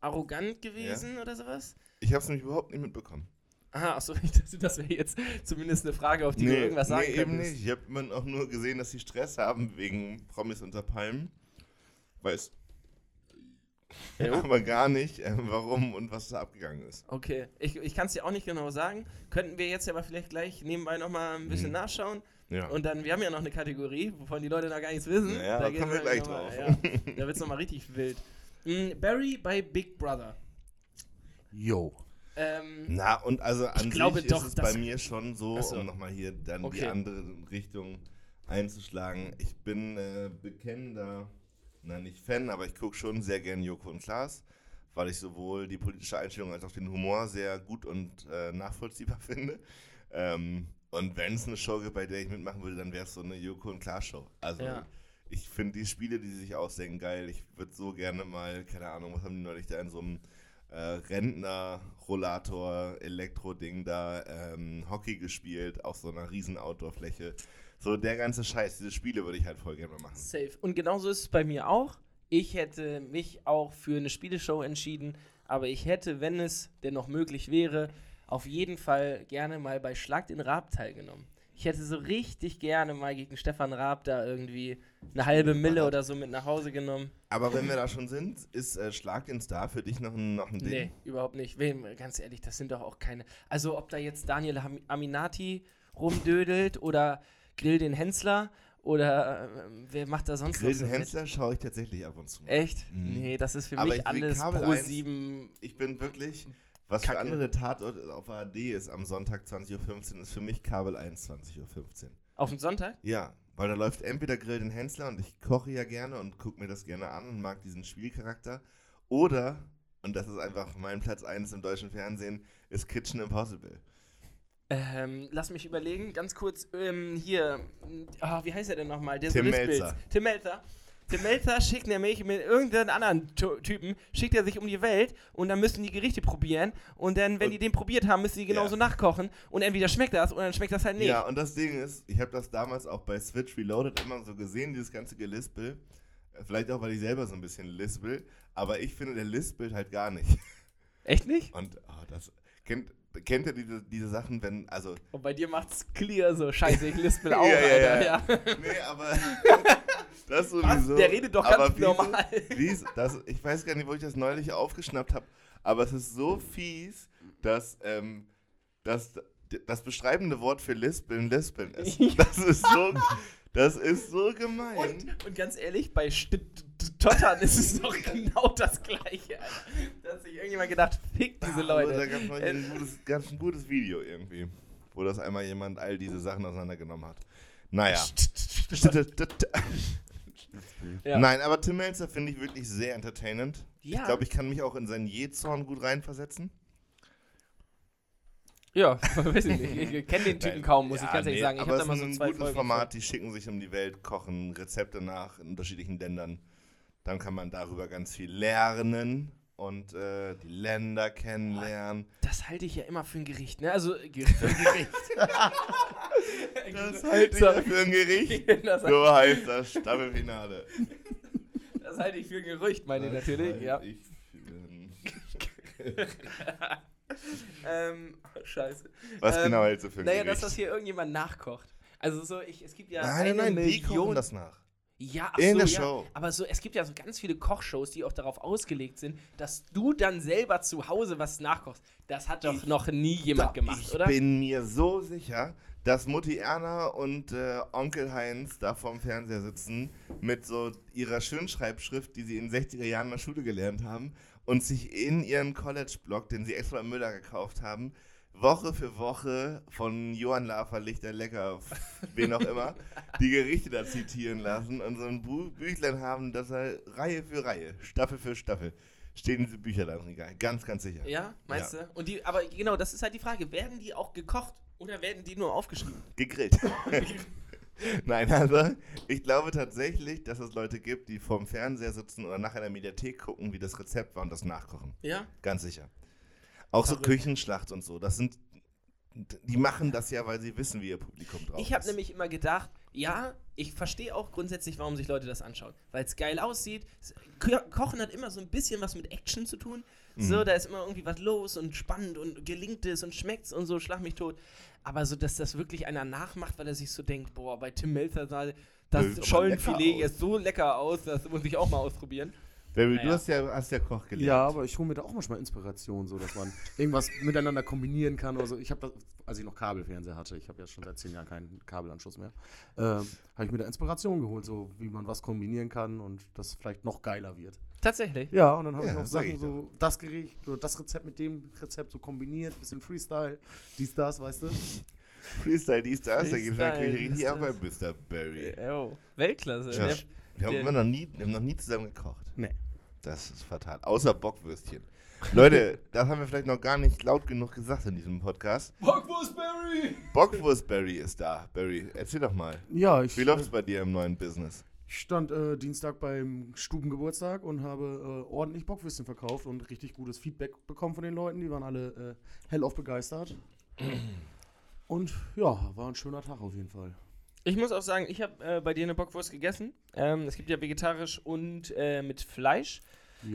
Speaker 2: arrogant gewesen oder sowas.
Speaker 3: Ich habe es nämlich überhaupt nicht mitbekommen.
Speaker 2: Aha, achso, ich dachte, das wäre jetzt zumindest eine Frage, auf die du irgendwas sagen
Speaker 3: nee, eben nicht. Ich habe immer auch nur gesehen, dass sie Stress haben wegen Promis unter Palmen. Weiß
Speaker 2: Jo.
Speaker 3: aber gar nicht, äh, warum und was da abgegangen ist.
Speaker 2: Okay, ich, ich kann es dir auch nicht genau sagen. Könnten wir jetzt aber vielleicht gleich nebenbei nochmal ein bisschen
Speaker 3: Mhm.
Speaker 2: nachschauen.
Speaker 3: Ja.
Speaker 2: Und dann, wir haben ja noch eine Kategorie, wovon die Leute noch gar nichts wissen.
Speaker 3: Ja, da kommen wir gleich
Speaker 2: noch mal-
Speaker 3: drauf.
Speaker 2: Ja, da wird es nochmal richtig wild. Mm, Barry bei Big Brother.
Speaker 4: Yo.
Speaker 2: Ähm,
Speaker 3: Na, und also an sich
Speaker 2: glaube
Speaker 3: ist
Speaker 2: doch,
Speaker 3: es bei mir schon so,
Speaker 2: so.
Speaker 3: um nochmal hier dann die
Speaker 2: Okay.
Speaker 3: andere Richtung einzuschlagen. Ich bin äh, bekennender, na nicht Fan, aber ich gucke schon sehr gern Joko und Klaas, weil ich sowohl die politische Einstellung als auch den Humor sehr gut und äh, nachvollziehbar finde. Ähm, Und wenn es eine Show gibt, bei der ich mitmachen würde, dann wäre es so eine Joko und Klaas Show. Also
Speaker 2: Ja.
Speaker 3: ich finde die Spiele, die sie sich ausdenken, geil. Ich würde so gerne mal, keine Ahnung, was haben die neulich da in so einem äh, Rentner-Rollator, Elektro-Ding da, ähm, Hockey gespielt auf so einer riesen Outdoor-Fläche. So der ganze Scheiß, diese Spiele würde ich halt voll gerne mal machen.
Speaker 2: Safe. Und genauso ist es bei mir auch. Ich hätte mich auch für eine Spieleshow entschieden, aber ich hätte, wenn es denn noch möglich wäre, auf jeden Fall gerne mal bei Schlag den Raab teilgenommen. Ich hätte so richtig gerne mal gegen Stefan Raab da irgendwie eine halbe Mille oder so mit nach Hause genommen.
Speaker 3: Aber wenn wir da schon sind, ist äh, Schlag den Star für dich noch ein, noch ein Ding?
Speaker 2: Nee, überhaupt nicht. Wem, ganz ehrlich, das sind doch auch keine. Also, ob da jetzt Daniel Ham- Aminati rumdödelt oder Grill den Hensler oder äh, wer macht da sonst
Speaker 3: Grill
Speaker 2: noch so
Speaker 3: den? Hensler schaue ich tatsächlich ab und zu. mal.
Speaker 2: Echt?
Speaker 3: Mhm.
Speaker 2: Nee, das ist für
Speaker 3: Aber
Speaker 2: mich alles pro
Speaker 3: 1
Speaker 2: sieben.
Speaker 3: Ich bin wirklich, was
Speaker 2: Kacke.
Speaker 3: für andere Tatort auf ARD ist am Sonntag 20.15 Uhr, ist für mich Kabel 1 20.15 Uhr.
Speaker 2: Auf den Sonntag?
Speaker 3: Ja, weil da läuft entweder Grill den Hensler und ich koche ja gerne und gucke mir das gerne an und mag diesen Spielcharakter. Oder, und das ist einfach mein Platz 1 im deutschen Fernsehen, ist Kitchen Impossible.
Speaker 2: Ähm, lass mich überlegen, ganz kurz, ähm, hier, ah, wie heißt er denn nochmal?
Speaker 3: Tim. Melzer.
Speaker 2: Tim Melzer. Tim Melzer schickt nämlich mit irgendeinem anderen Typen, schickt er sich um die Welt und dann müssen die Gerichte probieren und dann, wenn
Speaker 3: Und-
Speaker 2: die den probiert haben, müssen die genauso nachkochen und entweder schmeckt das oder dann schmeckt das halt nicht.
Speaker 3: Ja, und das Ding ist, ich habe das damals auch bei Switch Reloaded immer so gesehen, dieses ganze Gelispel. Äh, Vielleicht auch, weil ich selber so ein bisschen lispel, aber ich finde, der lispelt halt gar nicht.
Speaker 2: Echt nicht?
Speaker 3: Und oh, das kennt, kennt ihr diese, diese Sachen, wenn, also,
Speaker 2: Und bei dir macht's clear so, scheiße, ich lispel auch,
Speaker 3: Ja, ja,
Speaker 2: Alter.
Speaker 3: ja.
Speaker 2: Ja.
Speaker 3: nee, aber das
Speaker 2: Was?
Speaker 3: sowieso.
Speaker 2: Der redet doch
Speaker 3: aber
Speaker 2: ganz
Speaker 3: wieso-
Speaker 2: normal.
Speaker 3: Wieso, das, ich weiß gar nicht, wo ich das neulich aufgeschnappt habe, aber es ist so fies, dass ähm, das, das beschreibende Wort für Lispeln Lispeln ist. Das ist so, das ist so gemein.
Speaker 2: Und, und ganz ehrlich, bei St T- Tottern ist es doch genau das Gleiche. Da hat sich irgendjemand gedacht, fick diese
Speaker 3: Da
Speaker 2: Leute.
Speaker 3: gab es
Speaker 2: Äh,
Speaker 3: ein gutes, gab's ein gutes Video irgendwie, wo das einmal jemand all diese Sachen auseinandergenommen hat. Naja.
Speaker 2: Ja.
Speaker 3: Nein, aber Tim Melzer finde ich wirklich sehr entertainend.
Speaker 2: Ja.
Speaker 3: Ich glaube, ich kann mich auch in seinen Jähzorn gut reinversetzen.
Speaker 2: Ja, weiß ich nicht. Ich kenne den Typen kaum, muss ich
Speaker 3: Ja,
Speaker 2: ganz ehrlich
Speaker 3: nee,
Speaker 2: sagen. Ich
Speaker 3: aber
Speaker 2: habe da
Speaker 3: es
Speaker 2: mal
Speaker 3: ist
Speaker 2: so
Speaker 3: ein
Speaker 2: zwei
Speaker 3: gutes
Speaker 2: Folgen.
Speaker 3: Format, die schicken sich um die Welt, kochen Rezepte nach in unterschiedlichen Ländern. Dann kann man darüber ganz viel lernen und äh, die Länder kennenlernen.
Speaker 2: Das halte ich ja immer für ein Gericht, ne? Also, für ein Gericht.
Speaker 3: Das halte ich für ein Gericht. So heißt das Staffelfinale.
Speaker 2: das halte ich für ein Gerücht, meine ich natürlich.
Speaker 3: halte
Speaker 2: Ja.
Speaker 3: ich
Speaker 2: Ähm, scheiße.
Speaker 3: Was
Speaker 2: Ähm,
Speaker 3: genau hältst du für ein
Speaker 2: Naja,
Speaker 3: Gericht?
Speaker 2: dass das hier irgendjemand nachkocht. Also so, ich, es gibt ja
Speaker 3: nein,
Speaker 2: eine
Speaker 3: nein, nein, die
Speaker 2: Million
Speaker 3: kochen das nach.
Speaker 2: Ja, ach
Speaker 3: In
Speaker 2: so,
Speaker 3: der
Speaker 2: ja.
Speaker 3: Show.
Speaker 2: Aber so, es gibt ja so ganz viele Kochshows, die auch darauf ausgelegt sind, dass du dann selber zu Hause was nachkochst. Das hat doch
Speaker 3: Ich-
Speaker 2: noch nie jemand
Speaker 3: Doch,
Speaker 2: gemacht,
Speaker 3: ich
Speaker 2: oder?
Speaker 3: bin mir so sicher, dass Mutti Erna und äh, Onkel Heinz da vorm Fernseher sitzen mit so ihrer Schönschreibschrift, die sie in den 60er Jahren in der Schule gelernt haben und sich in ihren College-Blog, den sie extra im Müller gekauft haben, Woche für Woche von Johann Lafer, Lichter Lecker, wen auch immer, die Gerichte da zitieren lassen und so ein Buch, Büchlein haben, das er Reihe für Reihe, Staffel für Staffel, stehen diese Bücher da im Regal. Ganz, ganz sicher.
Speaker 2: ja, meinst du? Und die, aber genau, das ist halt die Frage. Werden die auch gekocht oder werden die nur aufgeschrieben?
Speaker 3: gegrillt. Nein, also ich glaube tatsächlich, dass es Leute gibt, die vorm Fernseher sitzen oder nach einer Mediathek gucken, wie das Rezept war und das nachkochen.
Speaker 2: Ja?
Speaker 3: Ganz sicher. Auch so
Speaker 2: Verrückt.
Speaker 3: Küchenschlacht und so. Das sind. Die machen das ja, weil sie wissen, wie ihr Publikum drauf
Speaker 2: Ich habe
Speaker 3: ist.
Speaker 2: nämlich immer gedacht, ja, ich verstehe auch grundsätzlich, warum sich Leute das anschauen. Weil es geil aussieht. Es- Ko- Kochen hat immer so ein bisschen was mit Action zu tun. So,
Speaker 3: Mhm.
Speaker 2: da ist immer irgendwie was los und spannend und gelingt es und schmeckt's und so, schlag mich tot. Aber so, dass das wirklich einer nachmacht, weil er sich so denkt, boah, bei Tim Melzer sah das
Speaker 3: Das
Speaker 2: Schollenfilet jetzt so lecker aus, das muss ich auch mal ausprobieren.
Speaker 3: Baby,
Speaker 2: Naja.
Speaker 3: du hast ja, hast ja Koch gelernt.
Speaker 4: Ja, aber ich hole mir da auch manchmal Inspiration, so dass man irgendwas miteinander kombinieren kann oder so. Ich habe das, als ich noch Kabelfernseher hatte, ich habe ja schon seit zehn Jahren keinen Kabelanschluss mehr, ähm, habe ich mir da Inspiration geholt, so wie man was kombinieren kann und das vielleicht noch geiler wird.
Speaker 2: Tatsächlich.
Speaker 4: Ja, und dann habe
Speaker 3: Ja,
Speaker 4: ich auch Sachen
Speaker 3: ich
Speaker 4: so, das Gericht oder das Rezept mit dem Rezept so kombiniert, bisschen Freestyle, dies, das, weißt du?
Speaker 3: Freestyle, dies, das, da geht natürlich richtig ab bei. Mr. Barry.
Speaker 2: Oh, Weltklasse.
Speaker 3: Ja.
Speaker 2: Der-
Speaker 3: Wir haben, noch nie, wir haben noch nie zusammen gekocht.
Speaker 4: Nee.
Speaker 3: Das ist fatal. Außer Bockwürstchen. Leute, das haben wir vielleicht noch gar nicht laut genug gesagt in diesem Podcast.
Speaker 2: Bockwurstberry!
Speaker 3: Bockwurstberry ist da. Barry, erzähl doch mal.
Speaker 4: Ja, ich,
Speaker 3: Wie läuft's bei dir im neuen Business?
Speaker 4: Ich stand äh, Dienstag beim Stubengeburtstag und habe äh, ordentlich Bockwürstchen verkauft und richtig gutes Feedback bekommen von den Leuten. Die waren alle äh, hellauf begeistert. und ja, war ein schöner Tag auf jeden Fall.
Speaker 2: Ich muss auch sagen, ich habe äh, bei dir eine Bockwurst gegessen. Ähm, es gibt ja vegetarisch und äh, mit Fleisch.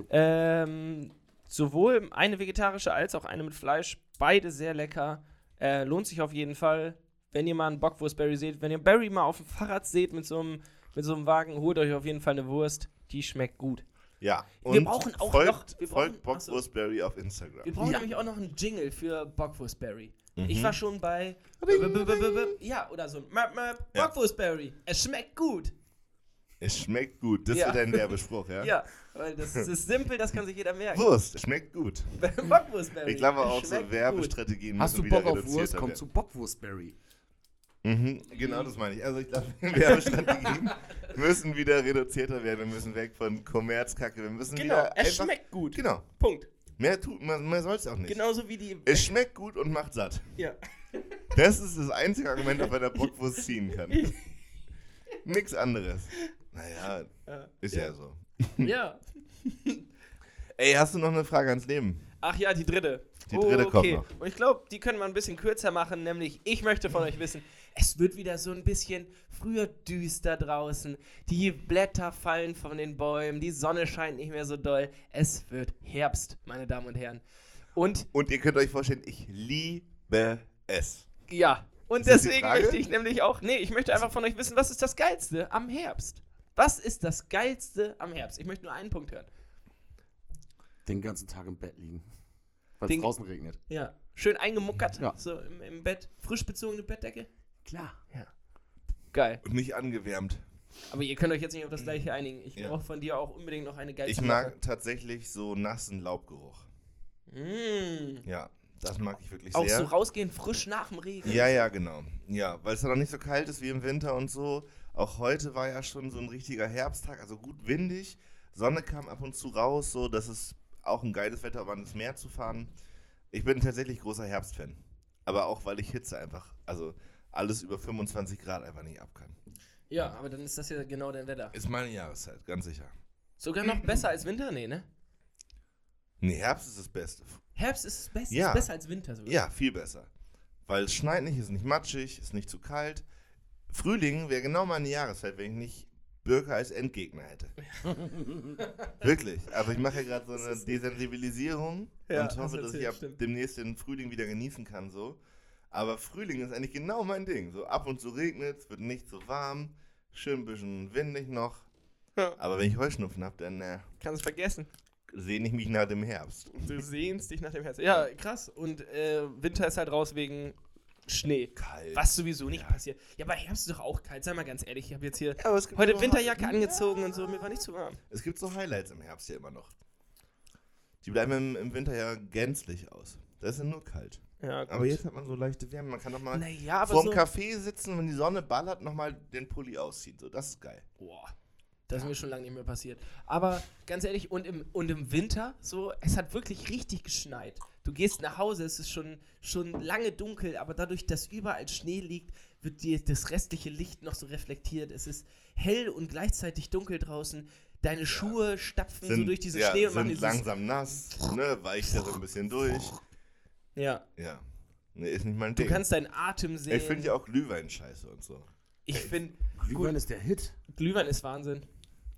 Speaker 2: Ähm, sowohl eine vegetarische als auch eine mit Fleisch. Beide sehr lecker. Äh, lohnt sich auf jeden Fall. Wenn ihr mal einen Bockwurstberry seht, wenn ihr Barry mal auf dem Fahrrad seht mit so einem mit so einem Wagen, holt euch auf jeden Fall eine Wurst. Die schmeckt gut.
Speaker 3: Ja.
Speaker 2: Wir brauchen auch
Speaker 3: folgt,
Speaker 2: noch- wir brauchen-
Speaker 3: folgt Bockwurstberry auf Instagram.
Speaker 2: Wir brauchen
Speaker 4: Ja.
Speaker 2: nämlich auch noch einen Jingle für Bockwurstberry.
Speaker 3: Mhm.
Speaker 2: Ich war schon bei. Ja, oder so ein
Speaker 3: Ja.
Speaker 2: Bockwurstberry. Es schmeckt gut.
Speaker 3: Es schmeckt gut. Das
Speaker 2: Ja.
Speaker 3: wird dein Werbespruch, ja?
Speaker 2: Ja, weil das, das ist simpel, das kann sich jeder merken.
Speaker 3: Wurst, schmeckt gut.
Speaker 2: Bockwurstberry.
Speaker 3: Ich glaube auch, so. Werbestrategien
Speaker 4: Hast du
Speaker 3: müssen wieder
Speaker 4: Bock auf Wurst? Komm
Speaker 3: werden.
Speaker 4: zu Bockwurstberry.
Speaker 3: Mhm, genau das meine ich. Also ich glaube, Werbestrategien müssen wieder reduzierter werden. Wir müssen weg von Kommerzkacke. Wir müssen
Speaker 2: Genau,
Speaker 3: wieder
Speaker 2: es
Speaker 3: einfach,
Speaker 2: schmeckt gut.
Speaker 3: Genau.
Speaker 2: Punkt.
Speaker 3: Mehr, tut, mehr, mehr soll es auch nicht.
Speaker 2: Genauso wie die.
Speaker 3: Es schmeckt gut und macht satt.
Speaker 2: Ja.
Speaker 3: Das ist das einzige Argument, man der Bockwurst ziehen kann. Nix anderes. Naja,
Speaker 2: Ja.
Speaker 3: ist ja, so.
Speaker 2: ja.
Speaker 3: Ey, hast du noch eine Frage ans Leben?
Speaker 2: Ach ja, die dritte.
Speaker 3: Die dritte kommt noch.
Speaker 2: Und ich glaube, die können wir ein bisschen kürzer machen, nämlich ich möchte von euch wissen, es wird wieder so ein bisschen früher düster draußen. Die Blätter fallen von den Bäumen, die Sonne scheint nicht mehr so doll. Es wird Herbst, meine Damen und Herren. Und
Speaker 3: Und ihr könnt euch vorstellen, ich liebe es.
Speaker 2: ja, und deswegen möchte ich nämlich auch, nee, ich möchte einfach von euch wissen, was ist das Geilste am Herbst? Was ist das Geilste am Herbst? Ich möchte nur einen Punkt hören.
Speaker 4: Den ganzen Tag im Bett liegen. Weil es draußen regnet.
Speaker 2: Ja, schön eingemuckert,
Speaker 4: Ja.
Speaker 2: so im, im Bett, frisch bezogene Bettdecke.
Speaker 4: Klar.
Speaker 2: Geil.
Speaker 3: Und nicht angewärmt.
Speaker 2: Aber ihr könnt euch jetzt nicht auf das gleiche einigen. Ich
Speaker 3: Ja.
Speaker 2: brauche von dir auch unbedingt noch eine geile
Speaker 3: Ich mag tatsächlich so nassen Laubgeruch.
Speaker 2: Mmh.
Speaker 3: Ja, das mag ich wirklich
Speaker 2: Auch
Speaker 3: sehr.
Speaker 2: so rausgehen, frisch nach dem Regen.
Speaker 3: Ja, ja, genau. Ja, weil es dann auch nicht so kalt ist wie im Winter und so. Auch heute war ja schon so ein richtiger Herbsttag, also gut windig. Sonne kam ab und zu raus, so dass es auch ein geiles Wetter war, ins Meer zu fahren. Ich bin tatsächlich großer Herbstfan. Aber auch, weil ich Hitze einfach, also alles über 25 Grad einfach nicht ab kann.
Speaker 2: Ja, aber dann ist das ja genau dein Wetter.
Speaker 3: Ist meine Jahreszeit, ganz sicher.
Speaker 2: Sogar noch besser als Winter? Nee, ne?
Speaker 3: Nee, Herbst ist das Beste.
Speaker 2: Herbst ist das Beste.
Speaker 3: Ja.
Speaker 2: Ist besser als Winter sogar.
Speaker 3: Ja, viel besser. Weil es schneit nicht, ist nicht matschig, ist nicht zu kalt. Frühling wäre genau meine Jahreszeit, wenn ich nicht Birke als Endgegner hätte. Wirklich. Aber ich mache ja gerade so eine Desensibilisierung
Speaker 2: Ja,
Speaker 3: und
Speaker 2: hast
Speaker 3: hoffe, dass ich
Speaker 2: erzählt,
Speaker 3: ab
Speaker 2: stimmt.
Speaker 3: demnächst den Frühling wieder genießen kann. So. Aber Frühling ist eigentlich genau mein Ding. So ab und zu regnet es, wird nicht so warm, schön ein bisschen windig noch.
Speaker 2: Ja.
Speaker 3: Aber wenn ich Heuschnupfen habe, dann äh,
Speaker 2: Kannst es vergessen.
Speaker 3: sehne ich mich nach dem Herbst.
Speaker 2: Du sehnst dich nach dem Herbst. Ja, krass. Und äh, Winter ist halt raus wegen Schnee.
Speaker 3: Kalt.
Speaker 2: Was sowieso nicht
Speaker 3: Ja.
Speaker 2: passiert. Ja, aber Herbst ist doch auch kalt. Sei mal ganz ehrlich, ich habe jetzt hier
Speaker 3: Ja,
Speaker 2: heute Winterjacke angezogen und so. Mir war nicht zu warm.
Speaker 3: Es gibt so Highlights im Herbst ja immer noch. Die bleiben im, im Winter ja gänzlich aus. Da ist ja nur kalt.
Speaker 2: Ja.
Speaker 3: Aber jetzt hat man so leichte Wärme. Man kann noch mal
Speaker 2: Naja,
Speaker 3: vorm
Speaker 2: so...
Speaker 3: Café sitzen, wenn die Sonne ballert, nochmal den Pulli ausziehen. So, das ist geil.
Speaker 2: Boah, das ist mir schon lange nicht mehr passiert. Aber ganz ehrlich, und im, und im Winter, so, es hat wirklich richtig geschneit. Du gehst nach Hause, es ist schon, schon lange dunkel, aber dadurch, dass überall Schnee liegt, wird dir das restliche Licht noch so reflektiert. Es ist hell und gleichzeitig dunkel draußen. Deine Schuhe stapfen so durch diesen
Speaker 3: ja,
Speaker 2: Schnee und machen
Speaker 3: sind
Speaker 2: dieses.
Speaker 3: langsam nass, ne, weicht da so ein bisschen durch.
Speaker 2: Ja,
Speaker 3: Ja. Ne, ist nicht mein
Speaker 2: du
Speaker 3: Ding.
Speaker 2: kannst deinen Atem sehen.
Speaker 3: ich finde ja auch Glühwein scheiße und so.
Speaker 2: Ich finde,
Speaker 4: Glühwein ist der Hit.
Speaker 2: Glühwein ist Wahnsinn.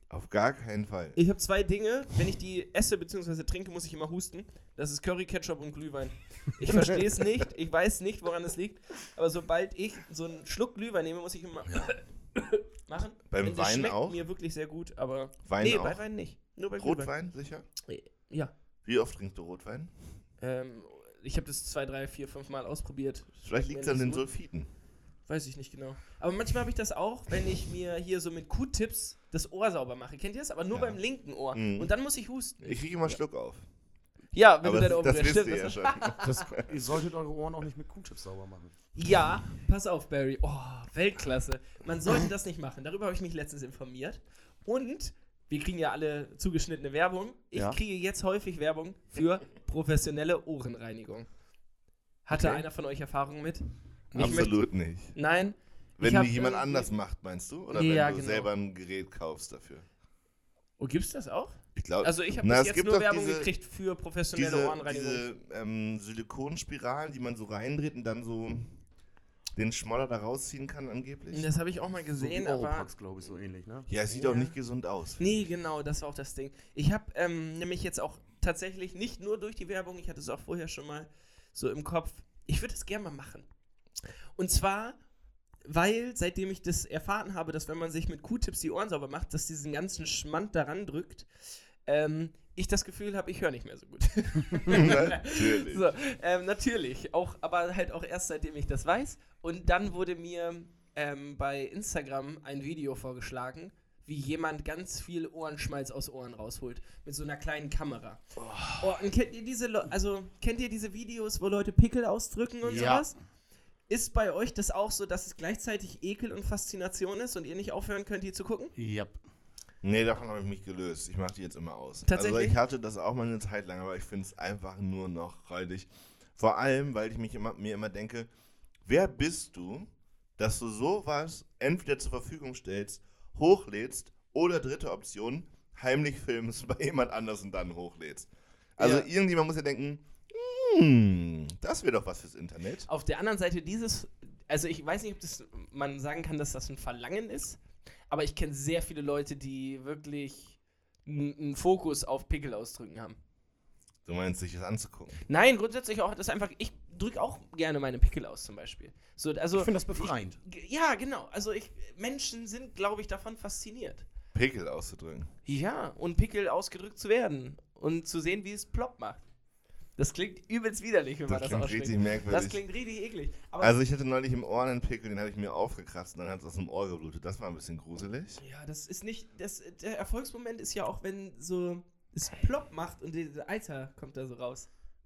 Speaker 3: Auf gar keinen Fall.
Speaker 2: Ich habe zwei Dinge. Wenn ich die esse bzw. trinke, muss ich immer husten. Das ist Curry, Ketchup und Glühwein. Ich verstehe es nicht. Ich weiß nicht, woran es liegt. Aber sobald ich so einen Schluck Glühwein nehme, muss ich immer machen.
Speaker 3: Beim
Speaker 2: Und das
Speaker 3: Wein
Speaker 2: schmeckt
Speaker 3: auch?
Speaker 2: mir wirklich sehr gut, aber
Speaker 3: Wein
Speaker 2: nee,
Speaker 3: auch?
Speaker 2: bei Wein nicht. Nur bei Glühwein.
Speaker 3: Rotwein, sicher?
Speaker 2: Ja.
Speaker 3: Wie oft trinkst du Rotwein?
Speaker 2: Ähm, ich habe das zwei, drei, vier, fünf Mal ausprobiert.
Speaker 3: Vielleicht liegt es an den
Speaker 2: so.
Speaker 3: Sulfiten.
Speaker 2: Weiß ich nicht genau. Aber manchmal habe ich das auch, wenn ich mir hier so mit Q-Tips das Ohr sauber mache. Kennt ihr das? Aber nur
Speaker 3: Ja.
Speaker 2: beim linken Ohr.
Speaker 3: Mhm.
Speaker 2: Und dann muss ich husten.
Speaker 3: Ich kriege immer Schluck auf.
Speaker 2: ja, wenn
Speaker 3: Aber
Speaker 2: du deine
Speaker 3: das,
Speaker 2: Ohren
Speaker 3: das wisst
Speaker 2: Stimmt,
Speaker 3: ihr ja
Speaker 2: das-
Speaker 3: schon.
Speaker 4: Das, ihr solltet eure Ohren auch nicht mit Q-Chips sauber machen.
Speaker 2: Ja, pass auf, Barry. Oh, Weltklasse. Man sollte das nicht machen. Darüber habe ich mich letztens informiert. Und wir kriegen ja alle zugeschnittene Werbung. Ich
Speaker 4: Ja.
Speaker 2: kriege jetzt häufig Werbung für professionelle Ohrenreinigung. Hatte
Speaker 3: Okay.
Speaker 2: einer von euch Erfahrung mit? Ich
Speaker 3: Absolut nicht.
Speaker 2: Nein.
Speaker 3: Wenn die jemand
Speaker 2: irgendwie-
Speaker 3: anders macht, meinst du? Oder
Speaker 2: Ja,
Speaker 3: wenn du
Speaker 2: genau.
Speaker 3: selber ein Gerät kaufst dafür?
Speaker 2: Oh, gibt's das auch?
Speaker 3: Ich glaube,
Speaker 2: Also ich habe jetzt nur Werbung
Speaker 3: diese-
Speaker 2: gekriegt für professionelle
Speaker 3: diese,
Speaker 2: Ohrenreinigung.
Speaker 3: diese ähm, Silikonspiralen, die man so reindreht und dann so den Schmoller da rausziehen kann angeblich.
Speaker 2: das habe ich auch mal
Speaker 4: So
Speaker 2: gesehen,
Speaker 4: wie
Speaker 2: aber
Speaker 4: glaube ich, so ähnlich, ne?
Speaker 3: ja, es sieht
Speaker 2: Ja.
Speaker 3: auch nicht gesund aus.
Speaker 2: Nee, genau, das war auch das Ding. Ich habe ähm, nämlich jetzt auch tatsächlich nicht nur durch die Werbung, ich hatte es auch vorher schon mal so im Kopf, ich würde es gerne mal machen. Und zwar, weil seitdem ich das erfahren habe, dass wenn man sich mit Q-Tips die Ohren sauber macht, dass diesen ganzen Schmand daran drückt, ähm, ich das Gefühl habe, ich höre nicht mehr so gut.
Speaker 3: Natürlich.
Speaker 2: So, ähm, natürlich, auch, aber halt auch erst seitdem ich das weiß. Und dann wurde mir ähm, bei Instagram ein Video vorgeschlagen, wie jemand ganz viel Ohrenschmalz aus Ohren rausholt. Mit so einer kleinen Kamera. Oh. und kennt ihr diese, Le also kennt ihr diese Videos, wo Leute Pickel ausdrücken und
Speaker 4: Ja.
Speaker 2: sowas? Ist bei euch das auch so, dass es gleichzeitig Ekel und Faszination ist und ihr nicht aufhören könnt, die zu gucken?
Speaker 4: Ja.
Speaker 3: Nee, davon habe ich mich gelöst. Ich mache die jetzt immer aus.
Speaker 2: Tatsächlich?
Speaker 3: Also ich hatte das auch mal eine Zeit lang, aber ich finde es einfach nur noch räudig. Vor allem, weil ich mich immer, mir immer denke, wer bist du, dass du sowas entweder zur Verfügung stellst, hochlädst oder dritte Option, heimlich filmst bei jemand anders und dann hochlädst. Also
Speaker 2: Ja.
Speaker 3: irgendjemand muss ja denken, hm, das wäre doch was fürs Internet.
Speaker 2: Auf der anderen Seite dieses, also ich weiß nicht, ob das, man sagen kann, dass das ein Verlangen ist, aber ich kenne sehr viele Leute, die wirklich einen Fokus auf Pickel ausdrücken haben.
Speaker 3: Du meinst, sich das anzugucken.
Speaker 2: Nein, grundsätzlich auch, das ist einfach, ich drücke auch gerne meine Pickel aus zum Beispiel. So, also,
Speaker 4: Ich finde das befreiend.
Speaker 2: Ich, ja, genau. Also ich, Menschen sind, glaube ich, davon fasziniert.
Speaker 3: Pickel auszudrücken.
Speaker 2: Ja, und Pickel ausgedrückt zu werden und zu sehen, wie es plopp macht. Das klingt übelst widerlich, wenn man
Speaker 3: Das
Speaker 2: das
Speaker 3: klingt
Speaker 2: ausspricht.
Speaker 3: richtig merkwürdig.
Speaker 2: Das klingt richtig eklig. Aber
Speaker 3: Also ich hatte neulich im Ohr einen Pickel, den habe ich mir aufgekratzt und dann hat es aus dem Ohr geblutet. Das war ein bisschen gruselig.
Speaker 2: Ja, das ist nicht. Das, der Erfolgsmoment ist ja auch, wenn so es plopp macht und der Eiter kommt da so raus.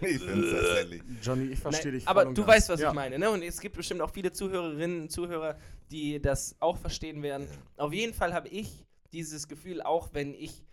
Speaker 3: ich finde es tatsächlich.
Speaker 4: Johnny, ich verstehe dich.
Speaker 2: aber du
Speaker 4: ganz.
Speaker 2: weißt, was
Speaker 4: ja.
Speaker 2: ich meine, ne? Und es gibt bestimmt auch viele Zuhörerinnen und Zuhörer, die das auch verstehen werden. Auf jeden Fall habe ich dieses Gefühl, auch wenn ich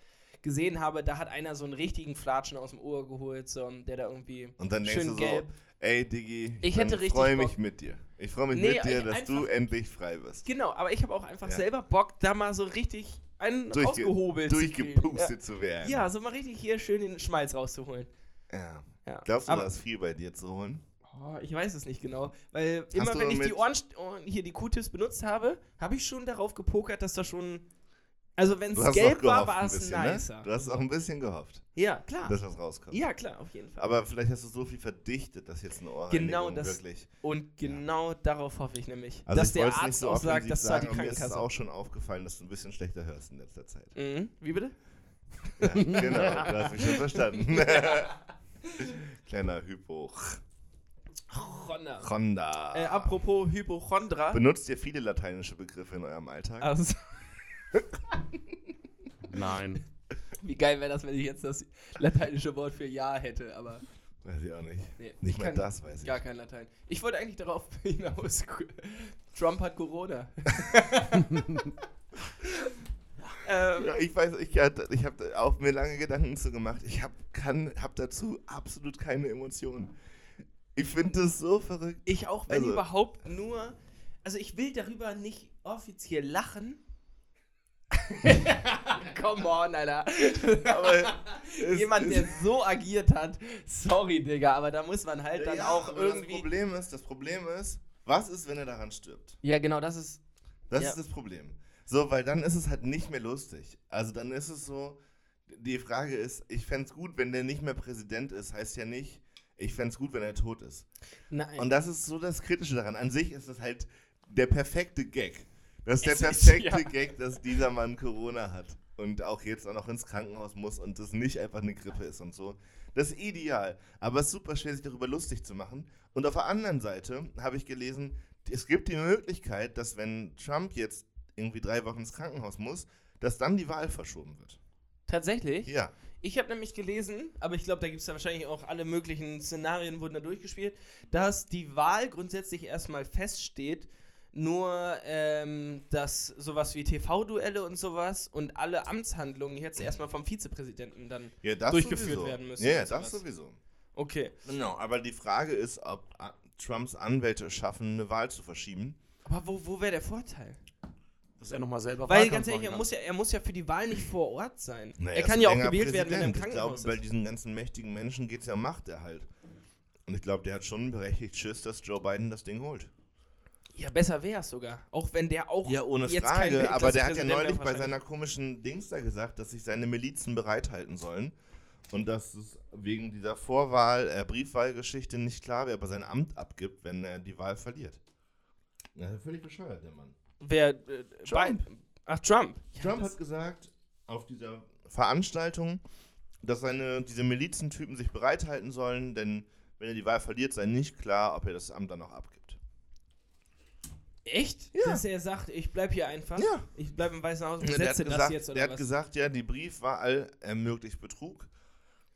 Speaker 2: gesehen habe, da hat einer so einen richtigen Flatschen aus dem Ohr geholt, so, der da irgendwie
Speaker 3: Und dann denkst
Speaker 2: schön
Speaker 3: du so,
Speaker 2: gelb.
Speaker 3: ey Diggi,
Speaker 2: Ich
Speaker 3: freue mich
Speaker 2: Bock.
Speaker 3: mit dir. Ich freue mich
Speaker 2: Nee,
Speaker 3: mit dir, dass du endlich frei wirst.
Speaker 2: Genau, aber ich habe auch einfach
Speaker 3: Ja.
Speaker 2: selber Bock, da mal so richtig einen
Speaker 3: Durchge
Speaker 2: ausgehobelt zu kriegen.
Speaker 3: durchgepustet zu werden.
Speaker 2: Ja. ja, so mal richtig hier schön den Schmalz rauszuholen.
Speaker 3: ja.
Speaker 2: Ja.
Speaker 3: Glaubst du,
Speaker 2: Aber-
Speaker 3: da ist viel bei dir zu holen?
Speaker 2: Oh, ich weiß es nicht genau, weil immer wenn ich die Ohren- hier die Q-Tips benutzt habe, habe ich schon darauf gepokert, dass da schon also wenn es gelb war, war es nicer.
Speaker 3: ne? Du hast auch ein bisschen gehofft,
Speaker 2: Ja, klar.
Speaker 3: dass was rauskommt.
Speaker 2: Ja, klar, auf jeden Fall.
Speaker 3: Aber vielleicht hast du so viel verdichtet, dass jetzt eine Ohrreinigung
Speaker 2: Genau das-
Speaker 3: wirklich...
Speaker 2: Und genau darauf hoffe ich nämlich,
Speaker 3: Also
Speaker 2: dass
Speaker 3: ich
Speaker 2: der Arzt
Speaker 3: so
Speaker 2: auch sagt, das war die
Speaker 3: aber mir ist es
Speaker 2: Krankenkasse.
Speaker 3: auch schon aufgefallen, dass du ein bisschen schlechter hörst in letzter Zeit.
Speaker 2: Mhm. Wie bitte?
Speaker 3: Ja, genau, du hast mich schon verstanden. Kleiner Hypo.
Speaker 2: Honda.
Speaker 3: Honda.
Speaker 2: Äh, apropos Hypochondra.
Speaker 3: Benutzt ihr viele lateinische Begriffe in eurem Alltag?
Speaker 2: Also,
Speaker 4: Nein.
Speaker 2: wie geil wäre das, wenn ich jetzt das lateinische Wort für Ja hätte, aber
Speaker 3: Weiß ich auch nicht.
Speaker 2: nee,
Speaker 3: Nicht
Speaker 2: ich
Speaker 3: mal
Speaker 2: kann
Speaker 3: das weiß ich.
Speaker 2: Gar kein Latein. Ich wollte eigentlich darauf hinaus. Trump hat Corona. ähm,
Speaker 3: Ja, ich weiß, ich, ich habe auch mir lange Gedanken zu gemacht. Ich habe hab dazu absolut keine Emotionen. Ich finde das so verrückt.
Speaker 2: ich auch, wenn
Speaker 3: Also-
Speaker 2: überhaupt nur. Also ich will darüber nicht offiziell lachen. Come on, Alter.
Speaker 3: Aber
Speaker 2: Jemand, der so agiert hat, sorry, Digga, aber da muss man halt dann
Speaker 3: Ja,
Speaker 2: auch irgendwie.
Speaker 3: Das Problem ist, das Problem ist, was ist, wenn er daran stirbt?
Speaker 2: Ja, genau, das ist.
Speaker 3: Das
Speaker 2: Ja.
Speaker 3: ist das Problem. So, weil dann ist es halt nicht mehr lustig. Also dann ist es so, die Frage ist, ich fände es gut, wenn der nicht mehr Präsident ist, heißt ja nicht, ich fände es gut, wenn er tot ist.
Speaker 2: Nein.
Speaker 3: Und das ist so das Kritische daran. An sich ist es halt der perfekte Gag. Das ist der
Speaker 2: Es ist-
Speaker 3: perfekte
Speaker 2: ja.
Speaker 3: Gag, dass dieser Mann Corona hat und auch jetzt auch noch ins Krankenhaus muss und das nicht einfach eine Grippe ist und so. Das ist ideal. Aber es ist super schwer, sich darüber lustig zu machen. Und auf der anderen Seite habe ich gelesen, es gibt die Möglichkeit, dass wenn Trump jetzt irgendwie drei Wochen ins Krankenhaus muss, dass dann die Wahl verschoben wird.
Speaker 2: Tatsächlich?
Speaker 3: Ja.
Speaker 2: Ich habe nämlich gelesen, aber ich glaube, da gibt es ja wahrscheinlich auch alle möglichen Szenarien, wurden da durchgespielt, dass die Wahl grundsätzlich erstmal feststeht, nur ähm, dass sowas wie TV-Duelle und sowas und alle Amtshandlungen jetzt erstmal vom Vizepräsidenten dann.
Speaker 3: Ja, das
Speaker 2: durchgeführt
Speaker 3: sowieso.
Speaker 2: werden müssen
Speaker 3: Ja, das
Speaker 2: sowas.
Speaker 3: sowieso.
Speaker 2: Okay.
Speaker 3: Genau, aber die Frage ist, ob ah, Trumps Anwälte es schaffen, eine Wahl zu verschieben.
Speaker 2: Aber wo, wo wäre der Vorteil?
Speaker 4: Dass er nochmal selber
Speaker 2: Weil
Speaker 4: Wahlkampf
Speaker 2: ganz ehrlich, er muss, ja, er muss ja für die Wahl nicht vor Ort sein.
Speaker 3: Na,
Speaker 2: er kann ja auch gewählt werden, wenn er im. Krankenhaus
Speaker 3: Ich glaube, bei diesen ganzen mächtigen Menschen geht es ja um Machterhalt. Und ich glaube, der hat schon berechtigt Schiss, dass Joe Biden das Ding holt.
Speaker 2: Ja, besser wäre es sogar. Auch wenn der auch
Speaker 3: Ja, ohne
Speaker 2: jetzt
Speaker 3: Frage, aber der hat ja neulich bei seiner komischen Dings da gesagt, dass sich seine Milizen bereithalten sollen. Und dass es wegen dieser Vorwahl, äh, Briefwahlgeschichte nicht klar wäre, ob er sein Amt abgibt, wenn er die Wahl verliert. Ja, völlig bescheuert, der Mann.
Speaker 2: Wer? Äh,
Speaker 3: Trump.
Speaker 2: Biden. Ach, Trump. Ja,
Speaker 3: Trump hat gesagt auf dieser Veranstaltung, dass seine, diese Milizentypen sich bereithalten sollen, denn wenn er die Wahl verliert, sei nicht klar, ob er das Amt dann noch abgibt.
Speaker 2: Echt?
Speaker 3: Ja.
Speaker 2: Dass er sagt, ich bleib hier einfach.
Speaker 3: Ja.
Speaker 2: Ich bleib im Weißen Haus und setze das
Speaker 3: gesagt,
Speaker 2: jetzt oder
Speaker 3: der hat
Speaker 2: was?
Speaker 3: gesagt, ja, die Briefwahl ermöglicht Betrug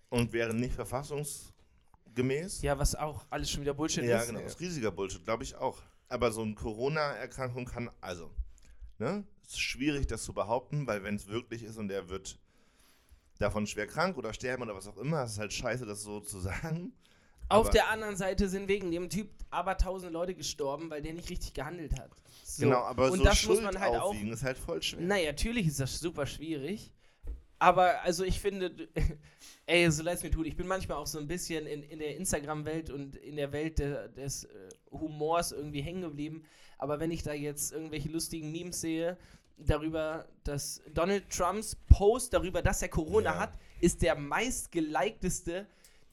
Speaker 3: und wäre nicht verfassungsgemäß.
Speaker 2: ja, was auch alles schon wieder Bullshit
Speaker 3: Ja,
Speaker 2: ist.
Speaker 3: genau. Das ist riesiger Bullshit, glaube ich auch. Aber so eine Corona-Erkrankung kann, also, ne? Es ist schwierig, das zu behaupten, weil wenn es wirklich ist und er wird davon schwer krank oder sterben oder was auch immer, es ist halt scheiße, das so zu sagen.
Speaker 2: Auf
Speaker 3: Aber-
Speaker 2: der anderen Seite sind wegen dem Typ aber tausend Leute gestorben, weil der nicht richtig gehandelt hat. So.
Speaker 3: Genau, aber
Speaker 2: und
Speaker 3: so
Speaker 2: das
Speaker 3: Schuld
Speaker 2: muss man halt auch.
Speaker 3: ist halt voll schwer.
Speaker 2: Naja, natürlich ist das super schwierig. Aber also ich finde, ey, so leid es mir tut, ich bin manchmal auch so ein bisschen in, in der Instagram-Welt und in der Welt der, des äh, Humors irgendwie hängen geblieben. Aber wenn ich da jetzt irgendwelche lustigen Memes sehe, darüber, dass Donald Trumps Post darüber, dass er Corona
Speaker 3: Ja.
Speaker 2: hat, ist der meistgeliketeste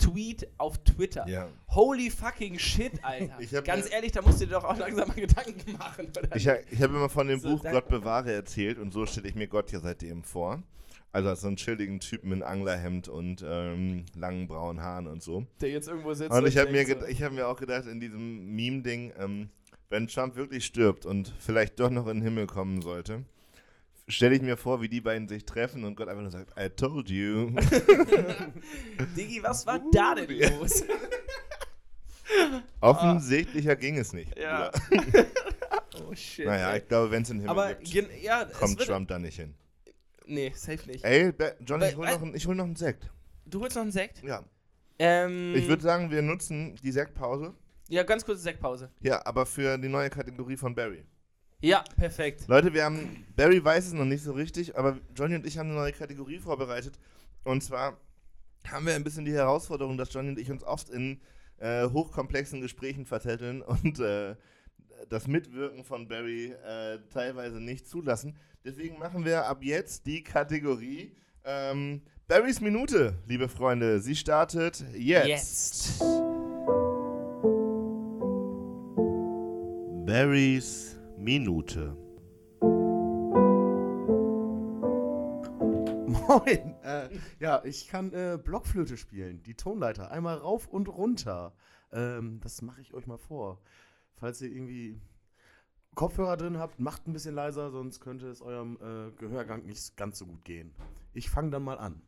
Speaker 2: Tweet auf Twitter.
Speaker 3: Ja.
Speaker 2: Holy fucking shit, Alter. Ganz
Speaker 3: mir-
Speaker 2: ehrlich, da musst du dir doch auch langsam mal Gedanken machen. Oder?
Speaker 3: Ich, ich habe immer von dem
Speaker 2: So,
Speaker 3: Buch Gott bewahre erzählt und so stelle ich mir Gott ja seitdem vor. Also als so einen chilligen Typen in Anglerhemd und ähm, langen braunen Haaren und so.
Speaker 2: der jetzt irgendwo sitzt.
Speaker 3: Und ich habe mir, ich hab mir auch gedacht, in diesem Meme-Ding, ähm, wenn Trump wirklich stirbt und vielleicht doch noch in den Himmel kommen sollte, stelle ich mir vor, wie die beiden sich treffen und Gott einfach nur sagt, I told you.
Speaker 2: Diggi, was war da denn los?
Speaker 3: Offensichtlicher ging es nicht.
Speaker 2: Ja. Oh shit.
Speaker 3: Naja,
Speaker 2: ey.
Speaker 3: ich glaube, wenn es in den Himmel
Speaker 2: aber
Speaker 3: gibt,
Speaker 2: ja,
Speaker 3: kommt Trump da nicht hin.
Speaker 2: Nee, safe nicht.
Speaker 3: Ey, Johnny, ich
Speaker 2: Weil-
Speaker 3: hol, noch, einen- ich hol noch einen Sekt.
Speaker 2: Du holst noch einen Sekt?
Speaker 3: Ja.
Speaker 2: Ähm,
Speaker 3: Ich würde sagen, wir nutzen die Sektpause.
Speaker 2: Ja, ganz kurze Sektpause.
Speaker 3: Ja, aber für die neue Kategorie von Barry.
Speaker 2: Ja, perfekt.
Speaker 3: Leute, wir haben, Barry weiß es noch nicht so richtig, aber Johnny und ich haben eine neue Kategorie vorbereitet. Und zwar haben wir ein bisschen die Herausforderung, dass Johnny und ich uns oft in äh, hochkomplexen Gesprächen verzetteln und äh, das Mitwirken von Barry äh, teilweise nicht zulassen. Deswegen machen wir ab jetzt die Kategorie ähm, Barrys Minute, liebe Freunde. Sie startet jetzt.
Speaker 2: Jetzt.
Speaker 3: Barrys Minute.
Speaker 4: Moin. Äh, ja, ich kann äh, Blockflöte spielen. Die Tonleiter. Einmal rauf und runter. Ähm, das mache ich euch mal vor. Falls ihr irgendwie Kopfhörer drin habt, macht ein bisschen leiser, sonst könnte es eurem äh, Gehörgang nicht ganz so gut gehen. Ich fange dann mal an.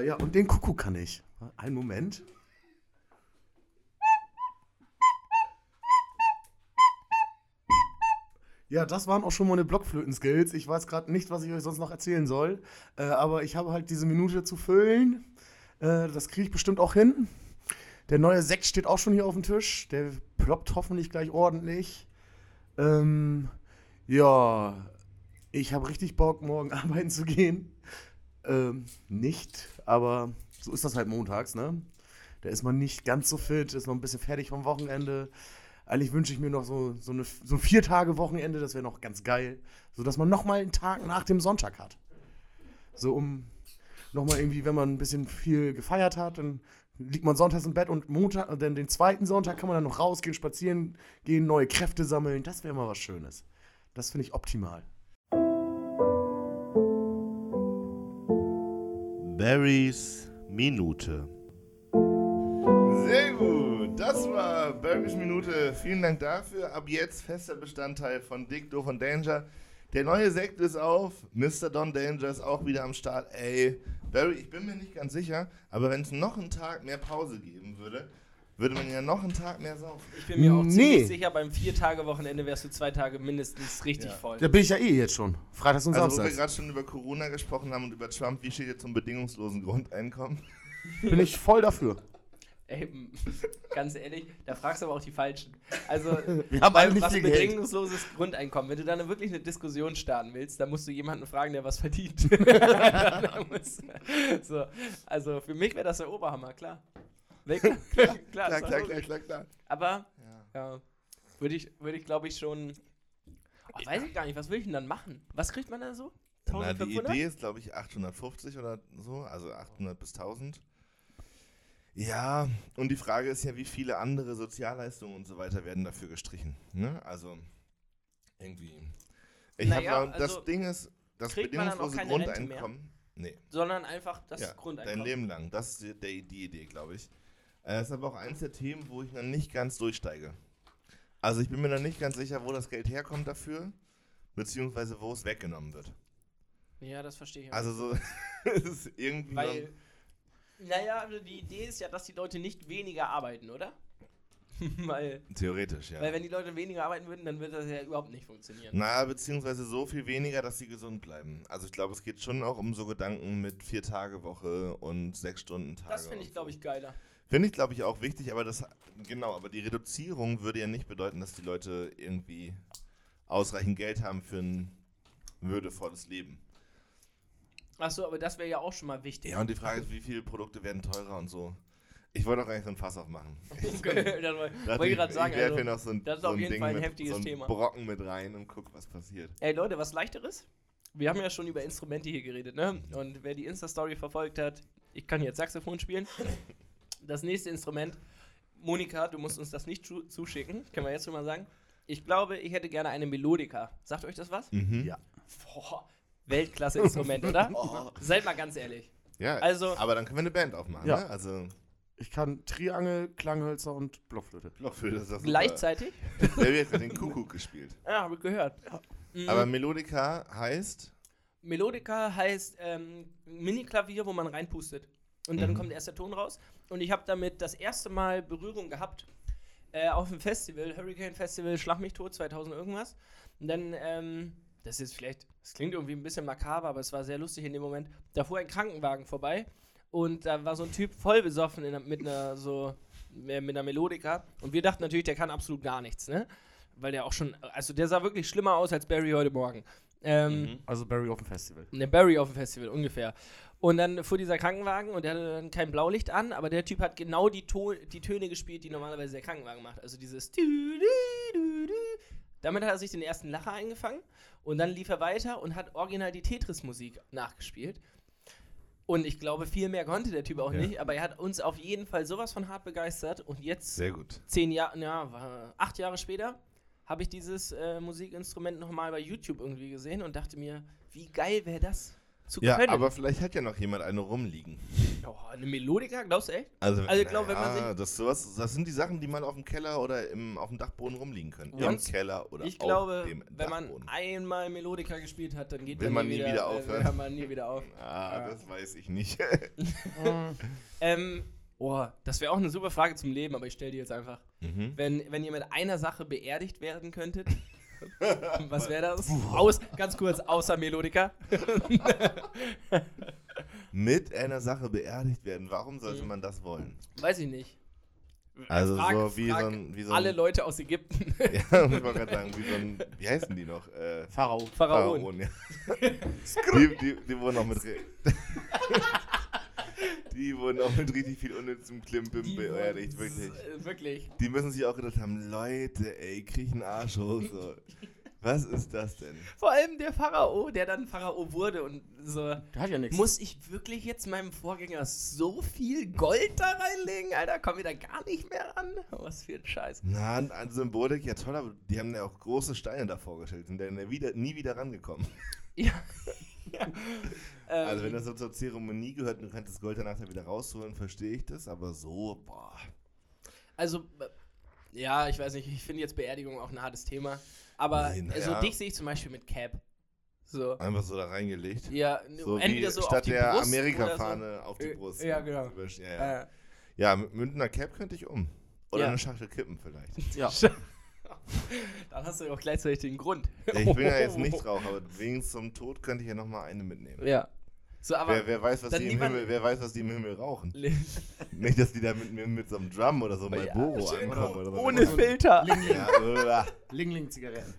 Speaker 4: Äh, ja, und den Kuckuck kann ich. Einen Moment. Ja, das waren auch schon meine Blockflöten-Skills. Ich weiß gerade nicht, was ich euch sonst noch erzählen soll. Äh, aber ich habe halt diese Minute zu füllen. Äh, das kriege ich bestimmt auch hin. Der neue Sekt steht auch schon hier auf dem Tisch. Der ploppt hoffentlich gleich ordentlich. Ähm, ja, ich habe richtig Bock, morgen arbeiten zu gehen. Ähm, nicht, aber so ist das halt montags, ne? Da ist man nicht ganz so fit, ist noch ein bisschen fertig vom Wochenende. Eigentlich wünsche ich mir noch so, so, eine, so ein Vier-Tage-Wochenende, das wäre noch ganz geil. So dass man nochmal einen Tag nach dem Sonntag hat. So um nochmal irgendwie, wenn man ein bisschen viel gefeiert hat, dann liegt man sonntags im Bett und Montag, und dann den zweiten Sonntag kann man dann noch rausgehen, spazieren gehen, neue Kräfte sammeln. Das wäre mal was Schönes. Das finde ich optimal.
Speaker 3: Barrys Minute. Sehr gut. Das war Burgers Minute. Vielen Dank dafür. Ab jetzt fester Bestandteil von Dick, Doof und Danger. Der neue Sekt ist auf. Mr. Don Danger ist auch wieder am Start. Ey, Barry, ich bin mir nicht ganz sicher, aber wenn es noch einen Tag mehr Pause geben würde, würde man ja noch einen Tag mehr saufen.
Speaker 2: Ich bin mir auch
Speaker 4: Nee.
Speaker 2: ziemlich sicher, beim Vier-Tage-Wochenende wärst du zwei Tage mindestens richtig
Speaker 3: Ja.
Speaker 2: voll.
Speaker 4: Da bin ich ja eh jetzt schon. Freitags und
Speaker 3: Also, wo wir
Speaker 4: Samstags.
Speaker 3: gerade schon über Corona gesprochen haben und über Trump, wie steht ihr zum bedingungslosen Grundeinkommen?
Speaker 4: Bin ich voll dafür.
Speaker 2: Ey, ganz ehrlich, da fragst du aber auch die Falschen. Also,
Speaker 4: Wir haben
Speaker 2: weil,
Speaker 4: alle nicht
Speaker 2: was
Speaker 4: viel Geld.
Speaker 2: bedingungsloses Grundeinkommen. Wenn du dann wirklich eine Diskussion starten willst, dann musst du jemanden fragen, der was verdient. So, also für mich wäre das der Oberhammer, klar. Weg, klar, klar,
Speaker 3: Klar, klar, klar, klar, klar.
Speaker 2: Aber
Speaker 3: Ja.
Speaker 2: ja, würde ich, würde ich glaube ich schon. Oh, weiß ich gar nicht, was will ich denn dann machen? Was kriegt man da so?
Speaker 3: Na, die
Speaker 2: 1500?
Speaker 3: Idee ist, glaube ich, 850 oder so, also 800 bis 1000. Ja, und die Frage ist ja, wie viele andere Sozialleistungen und so weiter werden dafür gestrichen. Ne? Also, irgendwie. Ich
Speaker 2: Naja,
Speaker 3: hab mal, das
Speaker 2: also,
Speaker 3: Ding ist, das bedingungslose Grundeinkommen. Nee,
Speaker 2: Sondern einfach das
Speaker 3: ja,
Speaker 2: Grundeinkommen.
Speaker 3: dein Leben lang. Das ist die, der, die Idee, glaube ich. Äh, Das ist aber auch eins der Themen, wo ich noch nicht ganz durchsteige. Also, ich bin mir noch nicht ganz sicher, wo das Geld herkommt dafür, beziehungsweise wo es weggenommen wird.
Speaker 2: Ja, das verstehe ich. auch.
Speaker 3: Also so, es ist irgendwie
Speaker 2: Weil, naja, also die Idee ist ja, dass die Leute nicht weniger arbeiten, oder? weil,
Speaker 3: theoretisch, ja.
Speaker 2: weil wenn die Leute weniger arbeiten würden, dann würde das ja überhaupt nicht funktionieren.
Speaker 3: Na, beziehungsweise so viel weniger, dass sie gesund bleiben. Also ich glaube, es geht schon auch um so Gedanken mit vier Tage Woche und sechs Stunden Tage.
Speaker 2: das finde ich, glaube ich, geiler.
Speaker 3: Finde ich, glaube ich, auch wichtig, aber das, genau, aber die Reduzierung würde ja nicht bedeuten, dass die Leute irgendwie ausreichend Geld haben für ein würdevolles Leben.
Speaker 2: Achso, aber das wäre ja auch schon mal wichtig.
Speaker 3: Ja, und die Frage ist, wie viele Produkte werden teurer und so. Ich wollte auch gar nicht so ein Fass aufmachen.
Speaker 2: Okay, dann wollte ich gerade sagen,
Speaker 3: ich
Speaker 2: also,
Speaker 3: noch so ein,
Speaker 2: das ist
Speaker 3: so
Speaker 2: auf jeden
Speaker 3: Ding
Speaker 2: Fall ein
Speaker 3: mit,
Speaker 2: heftiges
Speaker 3: so ein
Speaker 2: Thema.
Speaker 3: Brocken mit rein und guck, was passiert.
Speaker 2: Ey Leute, was leichteres? Wir haben ja schon über Instrumente hier geredet, ne? Und wer die Insta-Story verfolgt hat, ich kann jetzt Saxophon spielen. Das nächste Instrument, Monika, du musst uns das nicht zu- zuschicken, können wir jetzt schon mal sagen. Ich glaube, ich hätte gerne eine Melodika. Sagt euch das was?
Speaker 3: Mhm.
Speaker 4: Ja.
Speaker 2: Boah, Weltklasse-Instrument, oder? Seid mal ganz ehrlich.
Speaker 3: Ja,
Speaker 2: Also-
Speaker 3: aber dann können wir eine Band aufmachen,
Speaker 4: Ja.
Speaker 3: ne? Also,
Speaker 4: Ich kann Triangel, Klanghölzer und Blockflöte.
Speaker 3: Lochflöte ist das.
Speaker 2: Gleichzeitig?
Speaker 3: Wer hat den Kuckuck gespielt?
Speaker 2: Ja, habe ich gehört. Mhm.
Speaker 3: Aber Melodika heißt,
Speaker 2: Melodika heißt ähm, Mini-Klavier, wo man reinpustet. Und dann
Speaker 3: Mhm.
Speaker 2: kommt erst der Ton raus. Und ich habe damit das erste Mal Berührung gehabt äh, auf dem Festival, Hurricane Festival, Schlag mich tot, 2000 irgendwas. Und dann, ähm, das ist vielleicht, das klingt irgendwie ein bisschen makaber, aber es war sehr lustig in dem Moment. Da fuhr ein Krankenwagen vorbei und da war so ein Typ voll besoffen in, mit einer so mit einer Melodika. Und wir dachten natürlich, der kann absolut gar nichts, ne? Weil der auch schon, also der sah wirklich schlimmer aus als Barry heute Morgen. Ähm,
Speaker 4: Also Barry auf dem Festival.
Speaker 2: eine Barry auf dem Festival, ungefähr. Und dann fuhr dieser Krankenwagen und der hatte dann kein Blaulicht an, aber der Typ hat genau die, to die Töne gespielt, die normalerweise der Krankenwagen macht. Also dieses. Damit hat er sich den ersten Lacher eingefangen und dann lief er weiter und hat original die Tetris-Musik nachgespielt. Und ich glaube, viel mehr konnte der Typ auch
Speaker 3: Ja.
Speaker 2: nicht, aber er hat uns auf jeden Fall sowas von hart begeistert. Und jetzt,
Speaker 3: sehr gut.
Speaker 2: zehn Jahre, ja, acht Jahre später, habe ich dieses äh, Musikinstrument nochmal bei YouTube irgendwie gesehen und dachte mir, wie geil wäre das zu
Speaker 3: Ja,
Speaker 2: können.
Speaker 3: aber vielleicht hat ja noch jemand eine rumliegen.
Speaker 2: oh, eine Melodika, glaubst du echt?
Speaker 3: Also,
Speaker 2: Also glaub, wenn man
Speaker 3: naja, das, sowas, das sind die Sachen, die mal auf dem Keller oder im, auf dem Dachboden rumliegen können. Im
Speaker 2: Sonst-
Speaker 3: Keller oder
Speaker 2: ich
Speaker 3: auf
Speaker 2: glaube,
Speaker 3: dem
Speaker 2: wenn man einmal Melodika gespielt hat, dann geht
Speaker 3: Will
Speaker 2: man,
Speaker 3: man nie wieder
Speaker 2: äh,
Speaker 3: aufhören.
Speaker 2: hört man nie wieder auf.
Speaker 3: Ah,
Speaker 2: Ja.
Speaker 3: das weiß ich nicht.
Speaker 2: Ähm, oh, das wäre auch eine super Frage zum Leben, aber ich stelle die jetzt einfach.
Speaker 3: mhm.
Speaker 2: Wenn, wenn ihr mit einer Sache beerdigt werden könntet, was wäre das? Aus, ganz kurz, außer Melodika.
Speaker 3: Mit einer Sache beerdigt werden. Warum
Speaker 2: Mhm.
Speaker 3: sollte man das wollen?
Speaker 2: Weiß ich nicht.
Speaker 3: Also
Speaker 2: Frag-
Speaker 3: so wie
Speaker 2: frag
Speaker 3: so ein... Wie so ein
Speaker 2: Alle Leute aus Ägypten.
Speaker 3: Ja, muss man gerade sagen, wie so ein... Wie heißen die noch? Äh,
Speaker 4: Pharao.
Speaker 2: Pharaonen.
Speaker 3: ja. die, die, die wurden auch mit... Re die wurden auch mit richtig viel unnützem Klimbim
Speaker 2: Die
Speaker 3: beerdigt, wirklich.
Speaker 2: äh, Wirklich.
Speaker 3: Die müssen sich auch gedacht haben, Leute, ey, krieg ich einen Arsch hoch. So. Was ist das denn?
Speaker 2: Vor allem der Pharao, der dann Pharao wurde und so.
Speaker 4: Der hat ja nichts.
Speaker 2: Muss ich wirklich jetzt meinem Vorgänger so viel Gold da reinlegen, Alter? Komm wir da gar nicht mehr ran? Was für ein Scheiß.
Speaker 3: Na, an Symbolik, ja toll, aber die haben ja auch große Steine davor gestellt, sind dann wieder, nie wieder rangekommen.
Speaker 2: Ja. ja. Ähm,
Speaker 3: Also wenn das so zur Zeremonie gehört und du kannst das Gold danach dann wieder rausholen, verstehe ich das, aber so, boah.
Speaker 2: Also, äh, ja, ich weiß nicht, ich finde jetzt Beerdigung auch ein hartes Thema. Aber
Speaker 3: Nee, na
Speaker 2: also
Speaker 3: ja.
Speaker 2: dich sehe ich zum Beispiel mit Cap. So.
Speaker 3: Einfach so da reingelegt.
Speaker 2: Ja,
Speaker 3: So
Speaker 2: entweder
Speaker 3: wie
Speaker 2: so auf
Speaker 3: statt
Speaker 2: die
Speaker 3: der Amerika-Fahne auf die
Speaker 2: Äh,
Speaker 3: Brust.
Speaker 2: ja, genau.
Speaker 3: Übersch- Ja, ja.
Speaker 2: so. Äh,
Speaker 3: ja, mit Münchner Cap könnte ich um. Oder
Speaker 2: Ja.
Speaker 3: eine Schachtel Kippen vielleicht.
Speaker 4: Ja.
Speaker 2: dann hast du auch gleichzeitig den Grund.
Speaker 3: Ich bin ja jetzt nicht drauf, aber wenigstens zum Tod könnte ich ja nochmal eine mitnehmen.
Speaker 2: Ja. So, aber.
Speaker 3: Wer, wer, weiß, was die im Himmel, wer weiß, was die im Himmel rauchen. Nicht, dass die da mit, mit, mit so einem Drum oder so
Speaker 2: Ja,
Speaker 3: Marlboro
Speaker 2: schön
Speaker 3: ankommen. Oder so.
Speaker 2: Ohne Filter.
Speaker 3: Ja,
Speaker 4: Ling-Ling-Zigaretten.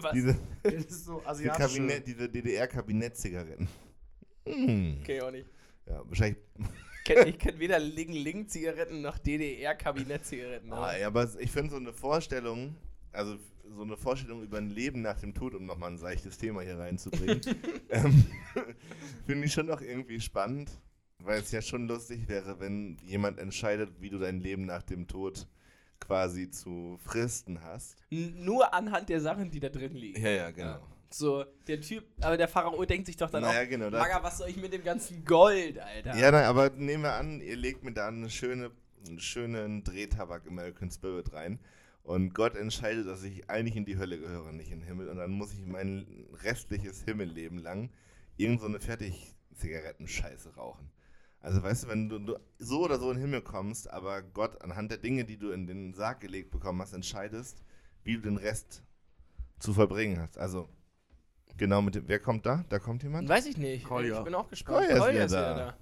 Speaker 2: Was?
Speaker 3: diese,
Speaker 4: Das ist so asiatische.
Speaker 3: Kabinett, diese DDR-Kabinettzigaretten. Hm.
Speaker 2: Okay, auch nicht.
Speaker 3: Ja, wahrscheinlich.
Speaker 2: Ich kenn- Ich kenne weder Ling-Ling-Zigaretten noch DDR-Kabinett-Zigaretten.
Speaker 3: Ah, ja, aber ich finde so eine Vorstellung, also so eine Vorstellung über ein Leben nach dem Tod, um nochmal ein seichtes Thema hier reinzubringen, ähm, finde ich schon noch irgendwie spannend, weil es ja schon lustig wäre, wenn jemand entscheidet, wie du dein Leben nach dem Tod quasi zu fristen hast.
Speaker 2: N- Nur anhand der Sachen, die da drin liegen.
Speaker 3: Ja, ja, genau.
Speaker 2: So, der Typ, aber der Pharao denkt sich doch dann
Speaker 3: Naja,
Speaker 2: auch,
Speaker 3: genau.
Speaker 2: Maga, was soll ich mit dem ganzen Gold, Alter?
Speaker 3: Ja, nein, aber nehmen wir an, ihr legt mir da eine schöne, einen schönen Drehtabak American Spirit rein und Gott entscheidet, dass ich eigentlich in die Hölle gehöre, nicht in den Himmel und dann muss ich mein restliches Himmelleben lang irgend so eine Fertig-Zigarettenscheiße rauchen. Also weißt du, wenn du, du so oder so in den Himmel kommst, aber Gott anhand der Dinge, die du in den Sarg gelegt bekommen hast, entscheidest, wie du den Rest zu vollbringen hast. Also genau mit dem, wer kommt da? Da kommt jemand?
Speaker 2: Weiß ich nicht.
Speaker 4: Kolja.
Speaker 2: Ich bin auch gespannt.
Speaker 3: Kolja ist
Speaker 2: Kolja
Speaker 3: wieder
Speaker 2: ist
Speaker 3: da.
Speaker 2: wieder da.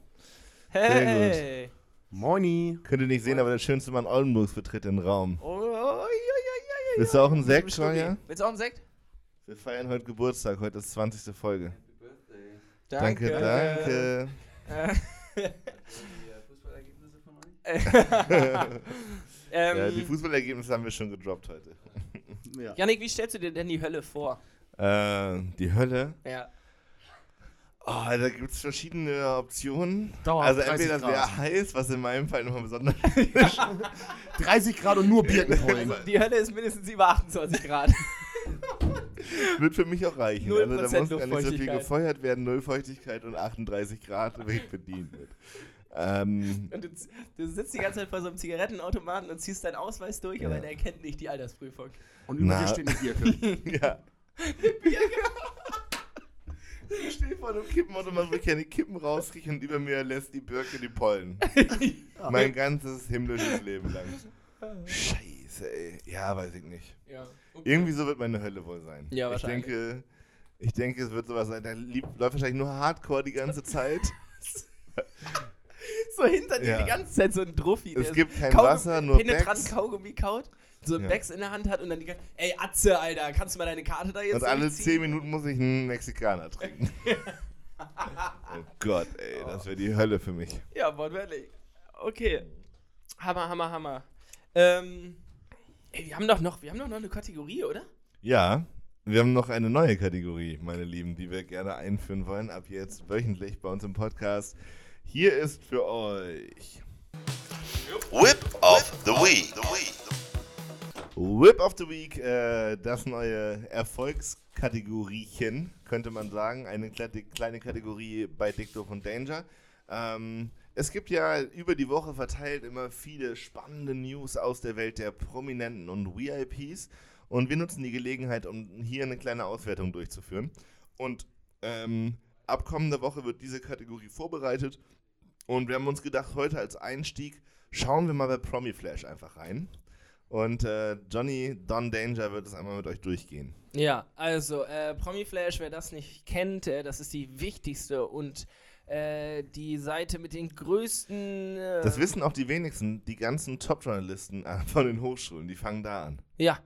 Speaker 3: Sehr
Speaker 2: Hey!
Speaker 4: Moini.
Speaker 3: Könnt ihr nicht sehen, aber der schönste Mann Oldenburgs betritt den Raum.
Speaker 2: Oh, oh, ja, ja, ja,
Speaker 3: Willst du auch einen. Sekt, Kolja?
Speaker 2: Willst du auch einen Sekt?
Speaker 3: Wir feiern heute Geburtstag, heute ist 20. Folge. Danke, danke.
Speaker 2: ähm,
Speaker 3: Ja, die Fußballergebnisse haben wir schon gedroppt heute.
Speaker 4: Ja.
Speaker 2: Janik, wie stellst du dir denn die Hölle vor?
Speaker 3: Äh, die Hölle.
Speaker 2: Ja.
Speaker 3: Oh, da gibt es verschiedene Optionen.
Speaker 4: Dauerhaft
Speaker 3: also
Speaker 4: 30
Speaker 3: entweder sehr
Speaker 4: Grad.
Speaker 3: heiß, was in meinem Fall immer besonders
Speaker 4: 30 Grad und nur Birkenpollen.
Speaker 2: Die Hölle ist mindestens über 28 Grad.
Speaker 3: wird für mich auch reichen. Also da muss gar nicht so viel
Speaker 2: Luftfeuchtigkeit.
Speaker 3: gefeuert werden, Null Feuchtigkeit und 38 Grad Weg bedient wird. Ähm,
Speaker 2: Und du, du sitzt die ganze Zeit vor so einem Zigarettenautomaten und ziehst deinen Ausweis durch, aber
Speaker 3: Ja.
Speaker 2: er erkennt nicht die Altersprüfung.
Speaker 4: Und über
Speaker 3: Na.
Speaker 4: dir steht eine Birke.
Speaker 3: ja. Ich stehe vor einem Kippenautomat, wo ich keine Kippen rauskriege und über mir lässt die Birke die Pollen. mein ganzes himmlisches Leben lang. Scheiße, ey. Ja, weiß ich nicht.
Speaker 2: Ja.
Speaker 3: Irgendwie so wird meine Hölle wohl sein.
Speaker 2: Ja,
Speaker 3: ich
Speaker 2: wahrscheinlich.
Speaker 3: denke, ich denke, es wird sowas sein. Da läuft wahrscheinlich nur Hardcore die ganze Zeit.
Speaker 2: So hinter dir
Speaker 3: Ja.
Speaker 2: die ganze Zeit so ein Druffi,
Speaker 3: Es gibt kein
Speaker 2: Kaugummi-
Speaker 3: Wasser, nur
Speaker 2: penetrant
Speaker 3: Becks.
Speaker 2: Kaugummi kaut, so ein
Speaker 3: Ja.
Speaker 2: Becks in der Hand hat und dann die ganze Ey, Atze, Alter, kannst du mal deine Karte da jetzt
Speaker 3: Und alle? 10 Minuten muss ich einen Mexikaner trinken. oh Gott, ey, das wäre die Hölle für mich.
Speaker 2: Ja, wortwörtlich. Okay. Hammer, Hammer, Hammer. Ähm, ey, wir haben doch noch, wir haben doch noch eine Kategorie, oder?
Speaker 3: Ja, wir haben noch eine neue Kategorie, meine Lieben, die wir gerne einführen wollen, ab jetzt wöchentlich bei uns im Podcast. Hier ist für euch
Speaker 5: Whip of the Week.
Speaker 3: Whip of the Week, äh, das neue Erfolgskategoriechen, könnte man sagen. Eine kleine, Kategorie bei Dicto und Danger. Ähm, es gibt ja über die Woche verteilt immer viele spannende News aus der Welt der Prominenten und VIPs. Und wir nutzen die Gelegenheit, um hier eine kleine Auswertung durchzuführen. Und ähm, ab kommender Woche wird diese Kategorie vorbereitet. Und wir haben uns gedacht, heute als Einstieg schauen wir mal bei Promi Flash einfach rein. Und äh, Johnny Don Danger wird es einmal mit euch durchgehen.
Speaker 2: Ja, also äh, Promi Flash, wer das nicht kennt, äh, das ist die wichtigste und äh, die Seite mit den größten. Äh,
Speaker 3: Das wissen auch die wenigsten, die ganzen Top-Journalisten äh, von den Hochschulen, die fangen da an.
Speaker 2: Ja,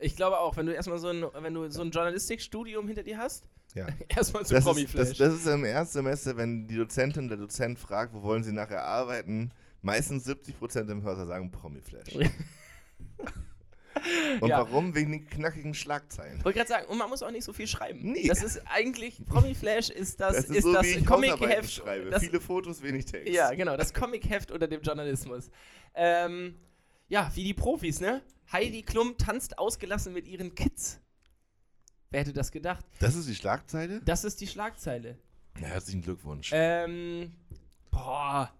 Speaker 2: ich glaube auch, wenn du erstmal so ein, wenn du so ein Journalistikstudium hinter dir hast,
Speaker 3: Ja.
Speaker 2: erstmal zu
Speaker 3: Das
Speaker 2: Promi
Speaker 3: ist, das,
Speaker 2: Flash.
Speaker 3: das ist im Erstsemester, wenn die Dozentin, der Dozent fragt, wo wollen sie nachher arbeiten, meistens 70% im Hörsaal sagen Promi-Flash. Und
Speaker 2: Ja.
Speaker 3: warum? Wegen den knackigen Schlagzeilen.
Speaker 2: wollte gerade sagen, und man muss auch nicht so viel schreiben.
Speaker 3: Nee.
Speaker 2: Das ist eigentlich, Promi Flash ist das,
Speaker 3: Das ist,
Speaker 2: ist
Speaker 3: so,
Speaker 2: das
Speaker 3: ich
Speaker 2: Comic-Heft.
Speaker 3: Viele Fotos, wenig Text.
Speaker 2: ja, genau, das Comic-Heft unter dem Journalismus. Ähm, ja, wie die Profis, ne? Heidi Klum tanzt ausgelassen mit ihren Kids. Wer hätte das gedacht?
Speaker 3: Das ist die Schlagzeile?
Speaker 2: Das ist die Schlagzeile.
Speaker 3: Na, herzlichen Glückwunsch.
Speaker 2: Ähm, boah.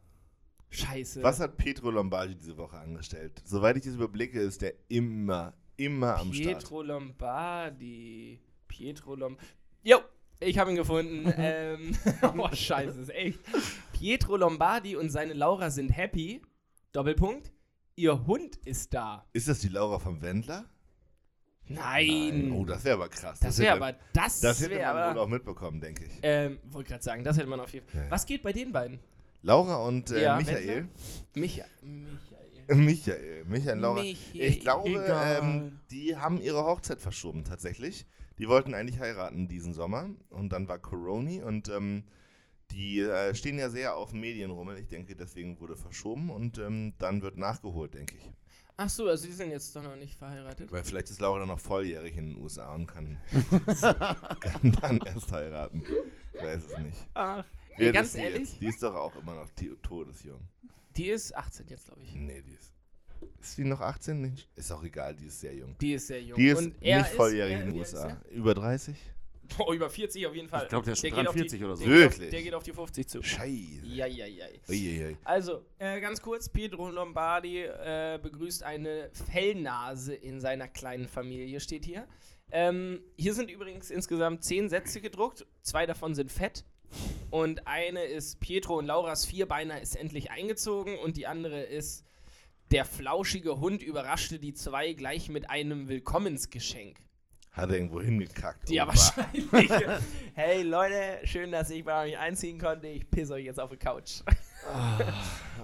Speaker 2: Scheiße.
Speaker 3: Was hat Pietro Lombardi diese Woche angestellt? Soweit ich das überblicke, ist der immer, immer am Start.
Speaker 2: Pietro Lombardi. Pietro Lombardi. Jo, ich habe ihn gefunden. ähm, oh, scheiße, ist echt. Pietro Lombardi und seine Laura sind happy. Doppelpunkt. Ihr Hund ist da.
Speaker 3: Ist das die Laura vom Wendler?
Speaker 2: Nein.
Speaker 3: Oh, das wäre aber krass.
Speaker 2: das wäre aber. Das,
Speaker 3: Das hätte man wohl
Speaker 2: aber.
Speaker 3: auch mitbekommen, denke ich.
Speaker 2: Ähm, wollte gerade sagen, das hätte man auf jeden Fall.
Speaker 3: Ja.
Speaker 2: Was geht bei den beiden?
Speaker 3: Laura und äh,
Speaker 2: Ja,
Speaker 3: Michael.
Speaker 2: Micha Michael.
Speaker 3: Michael. Michael und Laura.
Speaker 2: Michael.
Speaker 3: Ich glaube, ähm, die haben ihre Hochzeit verschoben, tatsächlich. Die wollten eigentlich heiraten diesen Sommer und dann war Corona und ähm, die äh, stehen ja sehr auf Medienrummel. Ich denke, deswegen wurde verschoben und ähm, dann wird nachgeholt, denke ich.
Speaker 2: Ach so, also die sind jetzt doch noch nicht verheiratet.
Speaker 3: Weil vielleicht ist Laura dann noch volljährig in den USA und kann, kann dann erst heiraten. Ich weiß es nicht.
Speaker 2: Ach,
Speaker 3: Wer
Speaker 2: ey, ganz
Speaker 3: ist die
Speaker 2: ehrlich,
Speaker 3: Jetzt? Die ist doch auch immer noch todesjung.
Speaker 2: die ist 18 jetzt, glaube ich.
Speaker 3: Nee, die ist. Ist die noch 18? Nicht? Ist auch egal, die ist sehr jung.
Speaker 2: Die ist sehr jung.
Speaker 3: Die ist
Speaker 2: Und er
Speaker 3: nicht volljährig
Speaker 2: er-
Speaker 3: in den USA.
Speaker 2: er?
Speaker 3: Über 30?
Speaker 2: Oh, über 40 auf jeden Fall.
Speaker 4: Ich glaube, der ist schon
Speaker 2: geht auf
Speaker 4: 43
Speaker 2: die,
Speaker 4: oder so.
Speaker 2: Der geht, auf,
Speaker 3: Wirklich?
Speaker 2: der geht auf die 50 zu.
Speaker 3: Scheiße.
Speaker 2: Ja, ja, ja.
Speaker 3: Uiuiui.
Speaker 2: Also, äh, ganz kurz, Pietro Lombardi äh, begrüßt eine Fellnase in seiner kleinen Familie, steht hier. Ähm, hier sind übrigens insgesamt zehn Sätze gedruckt, zwei davon sind fett. Und eine ist Pietro und Lauras Vierbeiner ist endlich eingezogen und die andere ist der flauschige Hund überraschte die zwei gleich mit einem Willkommensgeschenk.
Speaker 3: Hat er irgendwo hingekackt.
Speaker 2: Ja, wahrscheinlich. hey Leute, schön, dass ich bei euch einziehen konnte. Ich pisse euch jetzt auf die Couch.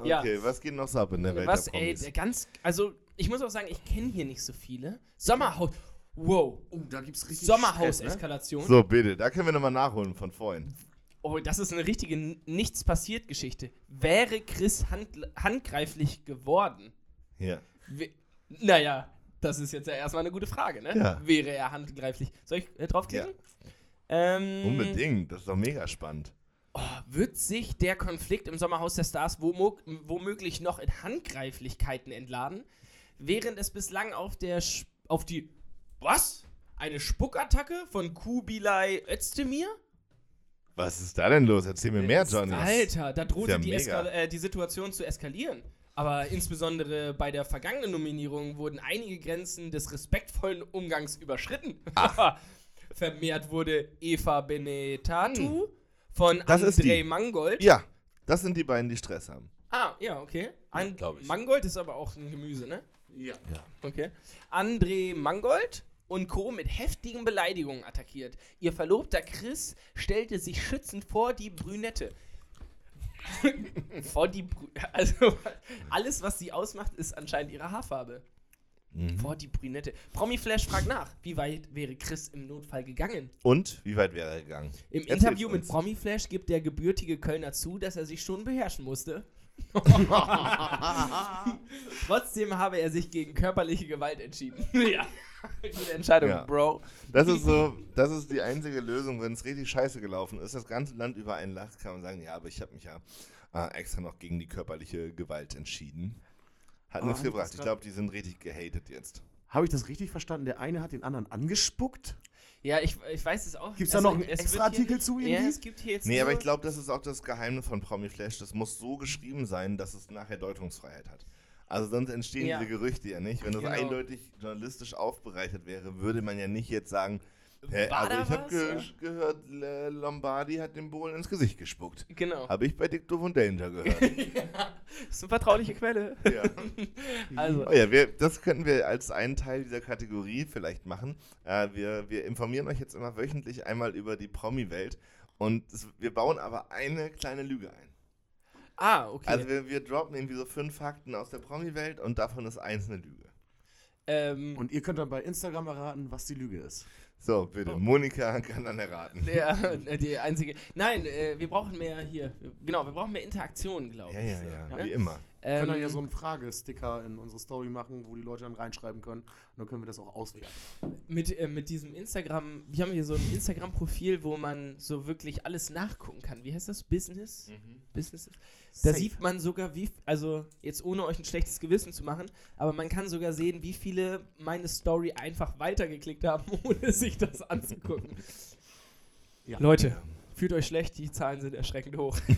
Speaker 2: ja.
Speaker 3: Okay, was geht noch so ab in der Welt
Speaker 2: Was,
Speaker 3: der
Speaker 2: ey, ganz, also ich muss auch sagen, ich kenne hier nicht so viele. Sommerhaus, wow,
Speaker 4: Oh, da gibt's richtig
Speaker 2: Sommerhaus-Eskalation.
Speaker 3: so, bitte, da können wir nochmal nachholen von vorhin.
Speaker 2: Oh, das ist eine richtige N- Nichts-passiert-Geschichte. Wäre Chris hand, handgreiflich geworden?
Speaker 3: Hier.
Speaker 2: We naja, das ist jetzt ja erstmal eine gute Frage, ne?
Speaker 3: Ja.
Speaker 2: Wäre er handgreiflich. Soll ich äh, draufklicken? Ähm,
Speaker 3: Unbedingt, das ist doch mega spannend.
Speaker 2: Oh, wird sich der Konflikt im Sommerhaus der Stars womö womöglich noch in Handgreiflichkeiten entladen, während es bislang auf der Sch auf die was? Eine Spuckattacke von Kubilai Özdemir?
Speaker 3: Was ist da denn los? Erzähl mir mehr, Johnny.
Speaker 2: Alter, da drohte
Speaker 3: ja
Speaker 2: die, äh, die Situation zu eskalieren. Aber insbesondere bei der vergangenen Nominierung wurden einige Grenzen des respektvollen Umgangs überschritten. Vermehrt wurde Eva Benetatu von
Speaker 3: Das ist
Speaker 2: Andrei
Speaker 3: die.
Speaker 2: Mangold.
Speaker 3: Ja, das sind die beiden, die Stress haben.
Speaker 2: Ah, ja, okay. An
Speaker 3: ich.
Speaker 2: Mangold ist aber auch ein Gemüse, ne?
Speaker 4: Ja.
Speaker 2: Okay. André Mangold und Co. mit heftigen Beleidigungen attackiert. Ihr Verlobter Chris stellte sich schützend vor die Brünette. vor die Brü Also, alles, was sie ausmacht, ist anscheinend ihre Haarfarbe.
Speaker 3: Mhm.
Speaker 2: Vor die Brünette. Promiflash fragt nach, wie weit wäre Chris im Notfall gegangen?
Speaker 3: Und wie weit wäre er gegangen?
Speaker 2: Im
Speaker 3: Erzähl's
Speaker 2: Interview mit
Speaker 3: uns.
Speaker 2: Promiflash gibt der gebürtige Kölner zu, dass er sich schon beherrschen musste. Trotzdem habe er sich gegen körperliche Gewalt entschieden. ja, gute Entscheidung,
Speaker 3: Ja.
Speaker 2: Bro.
Speaker 3: Das ist so, das ist die einzige Lösung, wenn es richtig scheiße gelaufen ist. Das ganze Land über einen lacht, kann man sagen, ja, aber ich habe mich ja äh, extra noch gegen die körperliche Gewalt entschieden. Hat
Speaker 4: Ah,
Speaker 3: nichts gebracht. Ich glaube, die sind richtig gehatet jetzt.
Speaker 4: Habe ich das richtig verstanden? Der eine hat den anderen angespuckt?
Speaker 2: Ja, ich, ich weiß es auch.
Speaker 4: Gibt's da
Speaker 2: Also,
Speaker 4: noch einen
Speaker 2: es wird
Speaker 4: extra Artikel zu
Speaker 2: Ja,
Speaker 4: irgendwie?
Speaker 2: es gibt hier jetzt
Speaker 3: Nee, aber ich glaube, das ist auch das Geheimnis von Promi Flash. Das muss so geschrieben sein, dass es nachher Deutungsfreiheit hat. Also sonst entstehen
Speaker 2: Ja.
Speaker 3: diese Gerüchte ja nicht. Wenn das
Speaker 2: Genau.
Speaker 3: eindeutig journalistisch aufbereitet wäre, würde man ja nicht jetzt sagen, hä,
Speaker 2: War
Speaker 3: also ich habe ge
Speaker 2: Ja.
Speaker 3: gehört, L- Lombardi hat dem Bohlen ins Gesicht gespuckt.
Speaker 2: Genau.
Speaker 3: Habe ich bei Dick Doof und Danger gehört.
Speaker 2: Das ist eine vertrauliche Quelle.
Speaker 3: ja.
Speaker 2: Also,
Speaker 3: Oh ja, wir, das könnten wir als einen Teil dieser Kategorie vielleicht machen. Äh, wir, wir informieren euch jetzt immer wöchentlich einmal über die Promi-Welt und es, wir bauen aber eine kleine Lüge ein.
Speaker 2: Ah, okay.
Speaker 3: Also wir, wir droppen irgendwie so fünf Fakten aus der Promi-Welt und davon ist eins eine Lüge.
Speaker 2: ähm,
Speaker 4: Und ihr könnt dann bei Instagram erraten, was die Lüge ist.
Speaker 3: So, bitte,
Speaker 2: Oh.
Speaker 3: Monika kann dann erraten.
Speaker 2: äh, die einzige. Nein, äh, wir brauchen mehr hier. Genau, wir brauchen mehr Interaktion, glaube
Speaker 3: Ja,
Speaker 2: ich.
Speaker 3: ja, ja,
Speaker 2: ne?
Speaker 3: wie immer.
Speaker 4: Wir
Speaker 2: Ähm,
Speaker 4: können dann ja so einen Fragesticker in unsere Story machen, wo die Leute dann reinschreiben können. Und dann können wir das auch auswerten.
Speaker 2: mit, äh, mit diesem Instagram, wir haben hier so ein Instagram-Profil, wo man so wirklich alles nachgucken kann. Wie heißt das? Business? Business? Da
Speaker 4: Safe.
Speaker 2: sieht man sogar, wie, also jetzt ohne euch ein schlechtes Gewissen zu machen, aber man kann sogar sehen, wie viele meine Story einfach weitergeklickt haben, ohne sich das anzugucken.
Speaker 4: Ja.
Speaker 2: Leute, Fühlt euch schlecht, die Zahlen sind erschreckend hoch.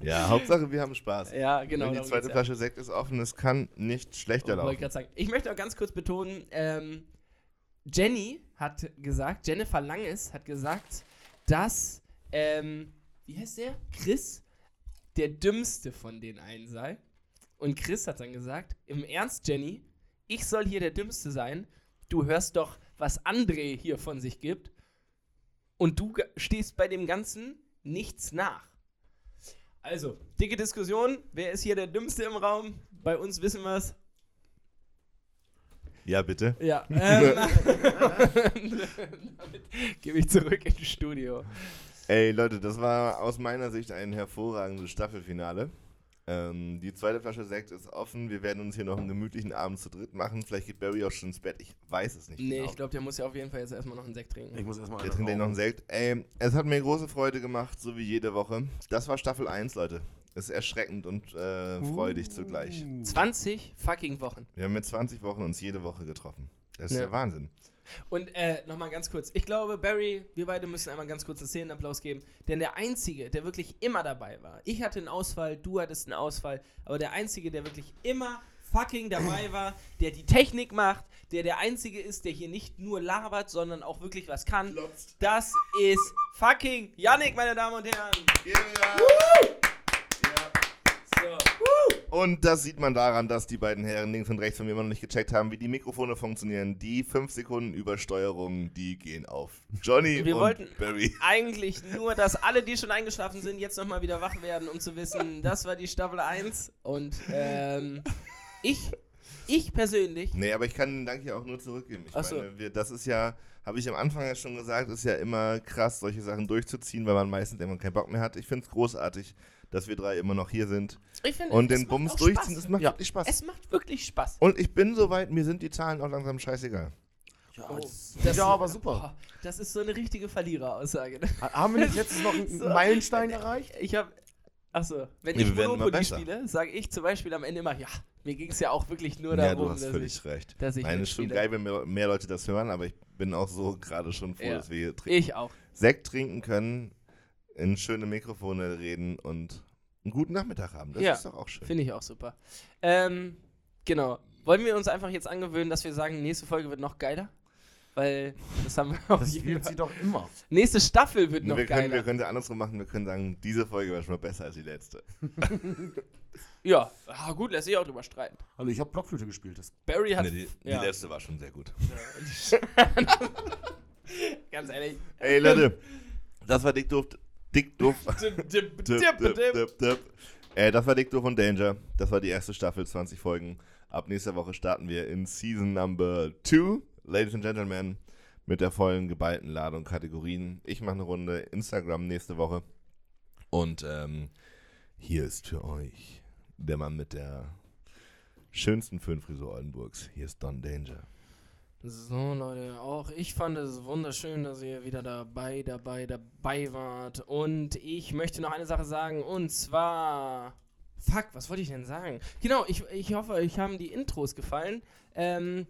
Speaker 3: Ja, Hauptsache wir haben Spaß.
Speaker 2: ja, genau.
Speaker 3: Wenn die zweite
Speaker 2: geht's ja.
Speaker 3: Flasche Sekt ist offen, es kann nicht schlechter
Speaker 2: Wollte ich
Speaker 3: laufen.
Speaker 2: sagen. Ich möchte auch ganz kurz betonen, ähm, Jenny hat gesagt, Jennifer Langes hat gesagt, dass, ähm, wie heißt der? Chris der dümmste von den einen sei. Und Chris hat dann gesagt, im Ernst, Jenny, ich soll hier der dümmste sein. Du hörst doch, was André hier von sich gibt. Und du stehst bei dem Ganzen nichts nach. Also, dicke Diskussion. Wer ist hier der Dümmste im Raum? Bei uns wissen wir es.
Speaker 3: Ja, bitte.
Speaker 2: Ja. Ähm, damit gebe ich zurück ins Studio.
Speaker 3: Ey, Leute, das war aus meiner Sicht ein hervorragendes Staffelfinale. Ähm, die zweite Flasche Sekt ist offen. Wir werden uns hier noch einen gemütlichen Abend zu dritt machen. Vielleicht geht Barry auch schon ins Bett. Ich weiß es nicht.
Speaker 2: Nee,
Speaker 3: genau.
Speaker 2: ich glaube, der muss ja auf jeden Fall jetzt erstmal noch einen Sekt trinken.
Speaker 4: Ich muss erstmal
Speaker 3: Der trinkt noch einen Sekt. Ey, es hat mir große Freude gemacht, so wie jede Woche. Das war Staffel 1, Leute. Es ist erschreckend und äh, freudig zugleich.
Speaker 2: 20 fucking Wochen.
Speaker 3: Wir haben mit 20 Wochen uns jede Woche getroffen. Das ist
Speaker 2: Ja.
Speaker 3: der Wahnsinn.
Speaker 2: Und äh, nochmal ganz kurz. Ich glaube, Barry, wir beide müssen einmal ganz kurz einen Szenenapplaus geben. Denn der Einzige, der wirklich immer dabei war, ich hatte einen Ausfall, du hattest einen Ausfall, aber der Einzige, der wirklich immer fucking dabei war, der die Technik macht, der der Einzige ist, der hier nicht nur labert, sondern auch wirklich was kann, das ist fucking Yannick, meine Damen und Herren. So.
Speaker 3: Und das sieht man daran, dass die beiden Herren links und rechts von mir immer noch nicht gecheckt haben, wie die Mikrofone funktionieren. Die 5 Sekunden Übersteuerung, die gehen auf Johnny
Speaker 2: Wir
Speaker 3: und
Speaker 2: wollten-
Speaker 3: Barry.
Speaker 2: Eigentlich nur, dass alle, die schon eingeschlafen sind, jetzt nochmal wieder wach werden, um zu wissen, das war die Staffel 1. Und ähm, ich, ich persönlich,
Speaker 3: Nee, aber ich kann den Dank hier auch nur zurückgeben. Ich
Speaker 2: Ach so.
Speaker 3: meine, wir, das ist ja, habe ich am Anfang ja schon gesagt, ist ja immer krass, solche Sachen durchzuziehen, weil man meistens immer keinen Bock mehr hat. Ich finde es großartig, dass wir drei immer noch hier sind
Speaker 2: ich finde,
Speaker 3: und den Bums durchziehen.
Speaker 2: Spaß.
Speaker 3: Das macht
Speaker 4: Ja.
Speaker 3: wirklich Spaß.
Speaker 2: Es macht wirklich Spaß.
Speaker 3: und ich bin soweit, mir sind die Zahlen auch langsam scheißegal.
Speaker 4: Ja,
Speaker 2: Oh,
Speaker 4: das,
Speaker 2: das-
Speaker 4: ja, aber super.
Speaker 2: Oh, das ist so eine richtige Verliereraussage. ne?
Speaker 4: Ha- Haben wir nicht letztens noch einen
Speaker 2: So.
Speaker 4: Meilenstein erreicht?
Speaker 2: Ich habe, achso, wenn
Speaker 3: Nee,
Speaker 2: ich Monopoly
Speaker 3: besser.
Speaker 2: spiele, sage ich zum Beispiel am Ende immer, ja, mir ging es ja auch wirklich nur
Speaker 3: Ja,
Speaker 2: darum,
Speaker 3: du hast
Speaker 2: dass
Speaker 3: völlig
Speaker 2: ich,
Speaker 3: recht.
Speaker 2: dass ich
Speaker 3: Nein, es ist schon geil, wenn mehr, mehr Leute das hören, aber ich bin auch so gerade schon froh,
Speaker 2: Ja.
Speaker 3: dass wir hier trinken.
Speaker 2: Ich auch.
Speaker 3: Sekt trinken können, in schöne Mikrofone reden und einen guten Nachmittag haben. Das
Speaker 2: Ja.
Speaker 3: ist doch auch schön.
Speaker 2: Finde ich auch super. Ähm, genau. Wollen wir uns einfach jetzt angewöhnen, dass wir sagen, nächste Folge wird noch geiler? Weil das haben wir auf
Speaker 4: Das wird sie doch immer.
Speaker 2: Nächste Staffel wird noch
Speaker 3: wir, können,
Speaker 2: geiler.
Speaker 3: wir können es andersrum machen. Wir können sagen, diese Folge war schon mal besser als die letzte.
Speaker 2: ja, ah, gut, lässt sich auch drüber streiten.
Speaker 4: Also ich habe Blockflöte gespielt. Das
Speaker 2: Barry hat.
Speaker 3: Nee, die, die
Speaker 2: ja.
Speaker 3: letzte war schon sehr gut.
Speaker 2: Ganz ehrlich.
Speaker 3: Ey, Leute, das war Dick Doof. Dick Doof. Dip,
Speaker 2: dip,
Speaker 3: Dip, dip. Äh, das war Dick Doof und Danger. Das war die erste Staffel, 20 Folgen. Ab nächster Woche starten wir in Season Number 2. Ladies and Gentlemen, mit der vollen geballten Ladung Kategorien. Ich mache eine Runde Instagram nächste Woche. Und ähm, hier ist für euch der Mann mit der schönsten Föhnfrisur Oldenburgs. Hier ist Don Danger.
Speaker 2: So, Leute, auch ich fand es wunderschön, dass ihr wieder dabei, dabei, dabei wart. Und ich möchte noch eine Sache sagen, und zwar. Fuck, was wollte ich denn sagen? Genau, ich, ich hoffe, euch haben die Intros gefallen. Ähm,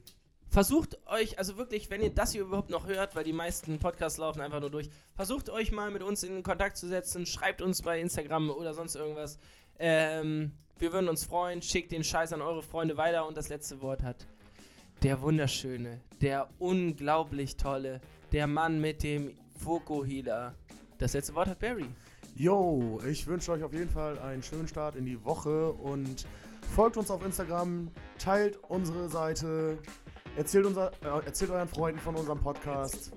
Speaker 2: versucht euch, also wirklich, wenn ihr das hier überhaupt noch hört, weil die meisten Podcasts laufen einfach nur durch, versucht euch mal mit uns in Kontakt zu setzen, schreibt uns bei Instagram oder sonst irgendwas. Ähm, wir würden uns freuen, schickt den Scheiß an eure Freunde weiter und das letzte Wort hat der wunderschöne, der unglaublich tolle, der Mann mit dem Fokuhila. Das letzte Wort hat Barry.
Speaker 4: Yo, ich wünsche euch auf jeden Fall einen schönen Start in die Woche und folgt uns auf Instagram, teilt unsere Seite, erzählt, unser, äh, erzählt euren Freunden von unserem Podcast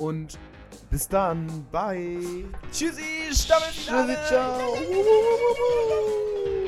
Speaker 4: und bis dann, bye.
Speaker 2: Tschüssi, Staffelfinale!
Speaker 4: Tschüssi, ciao.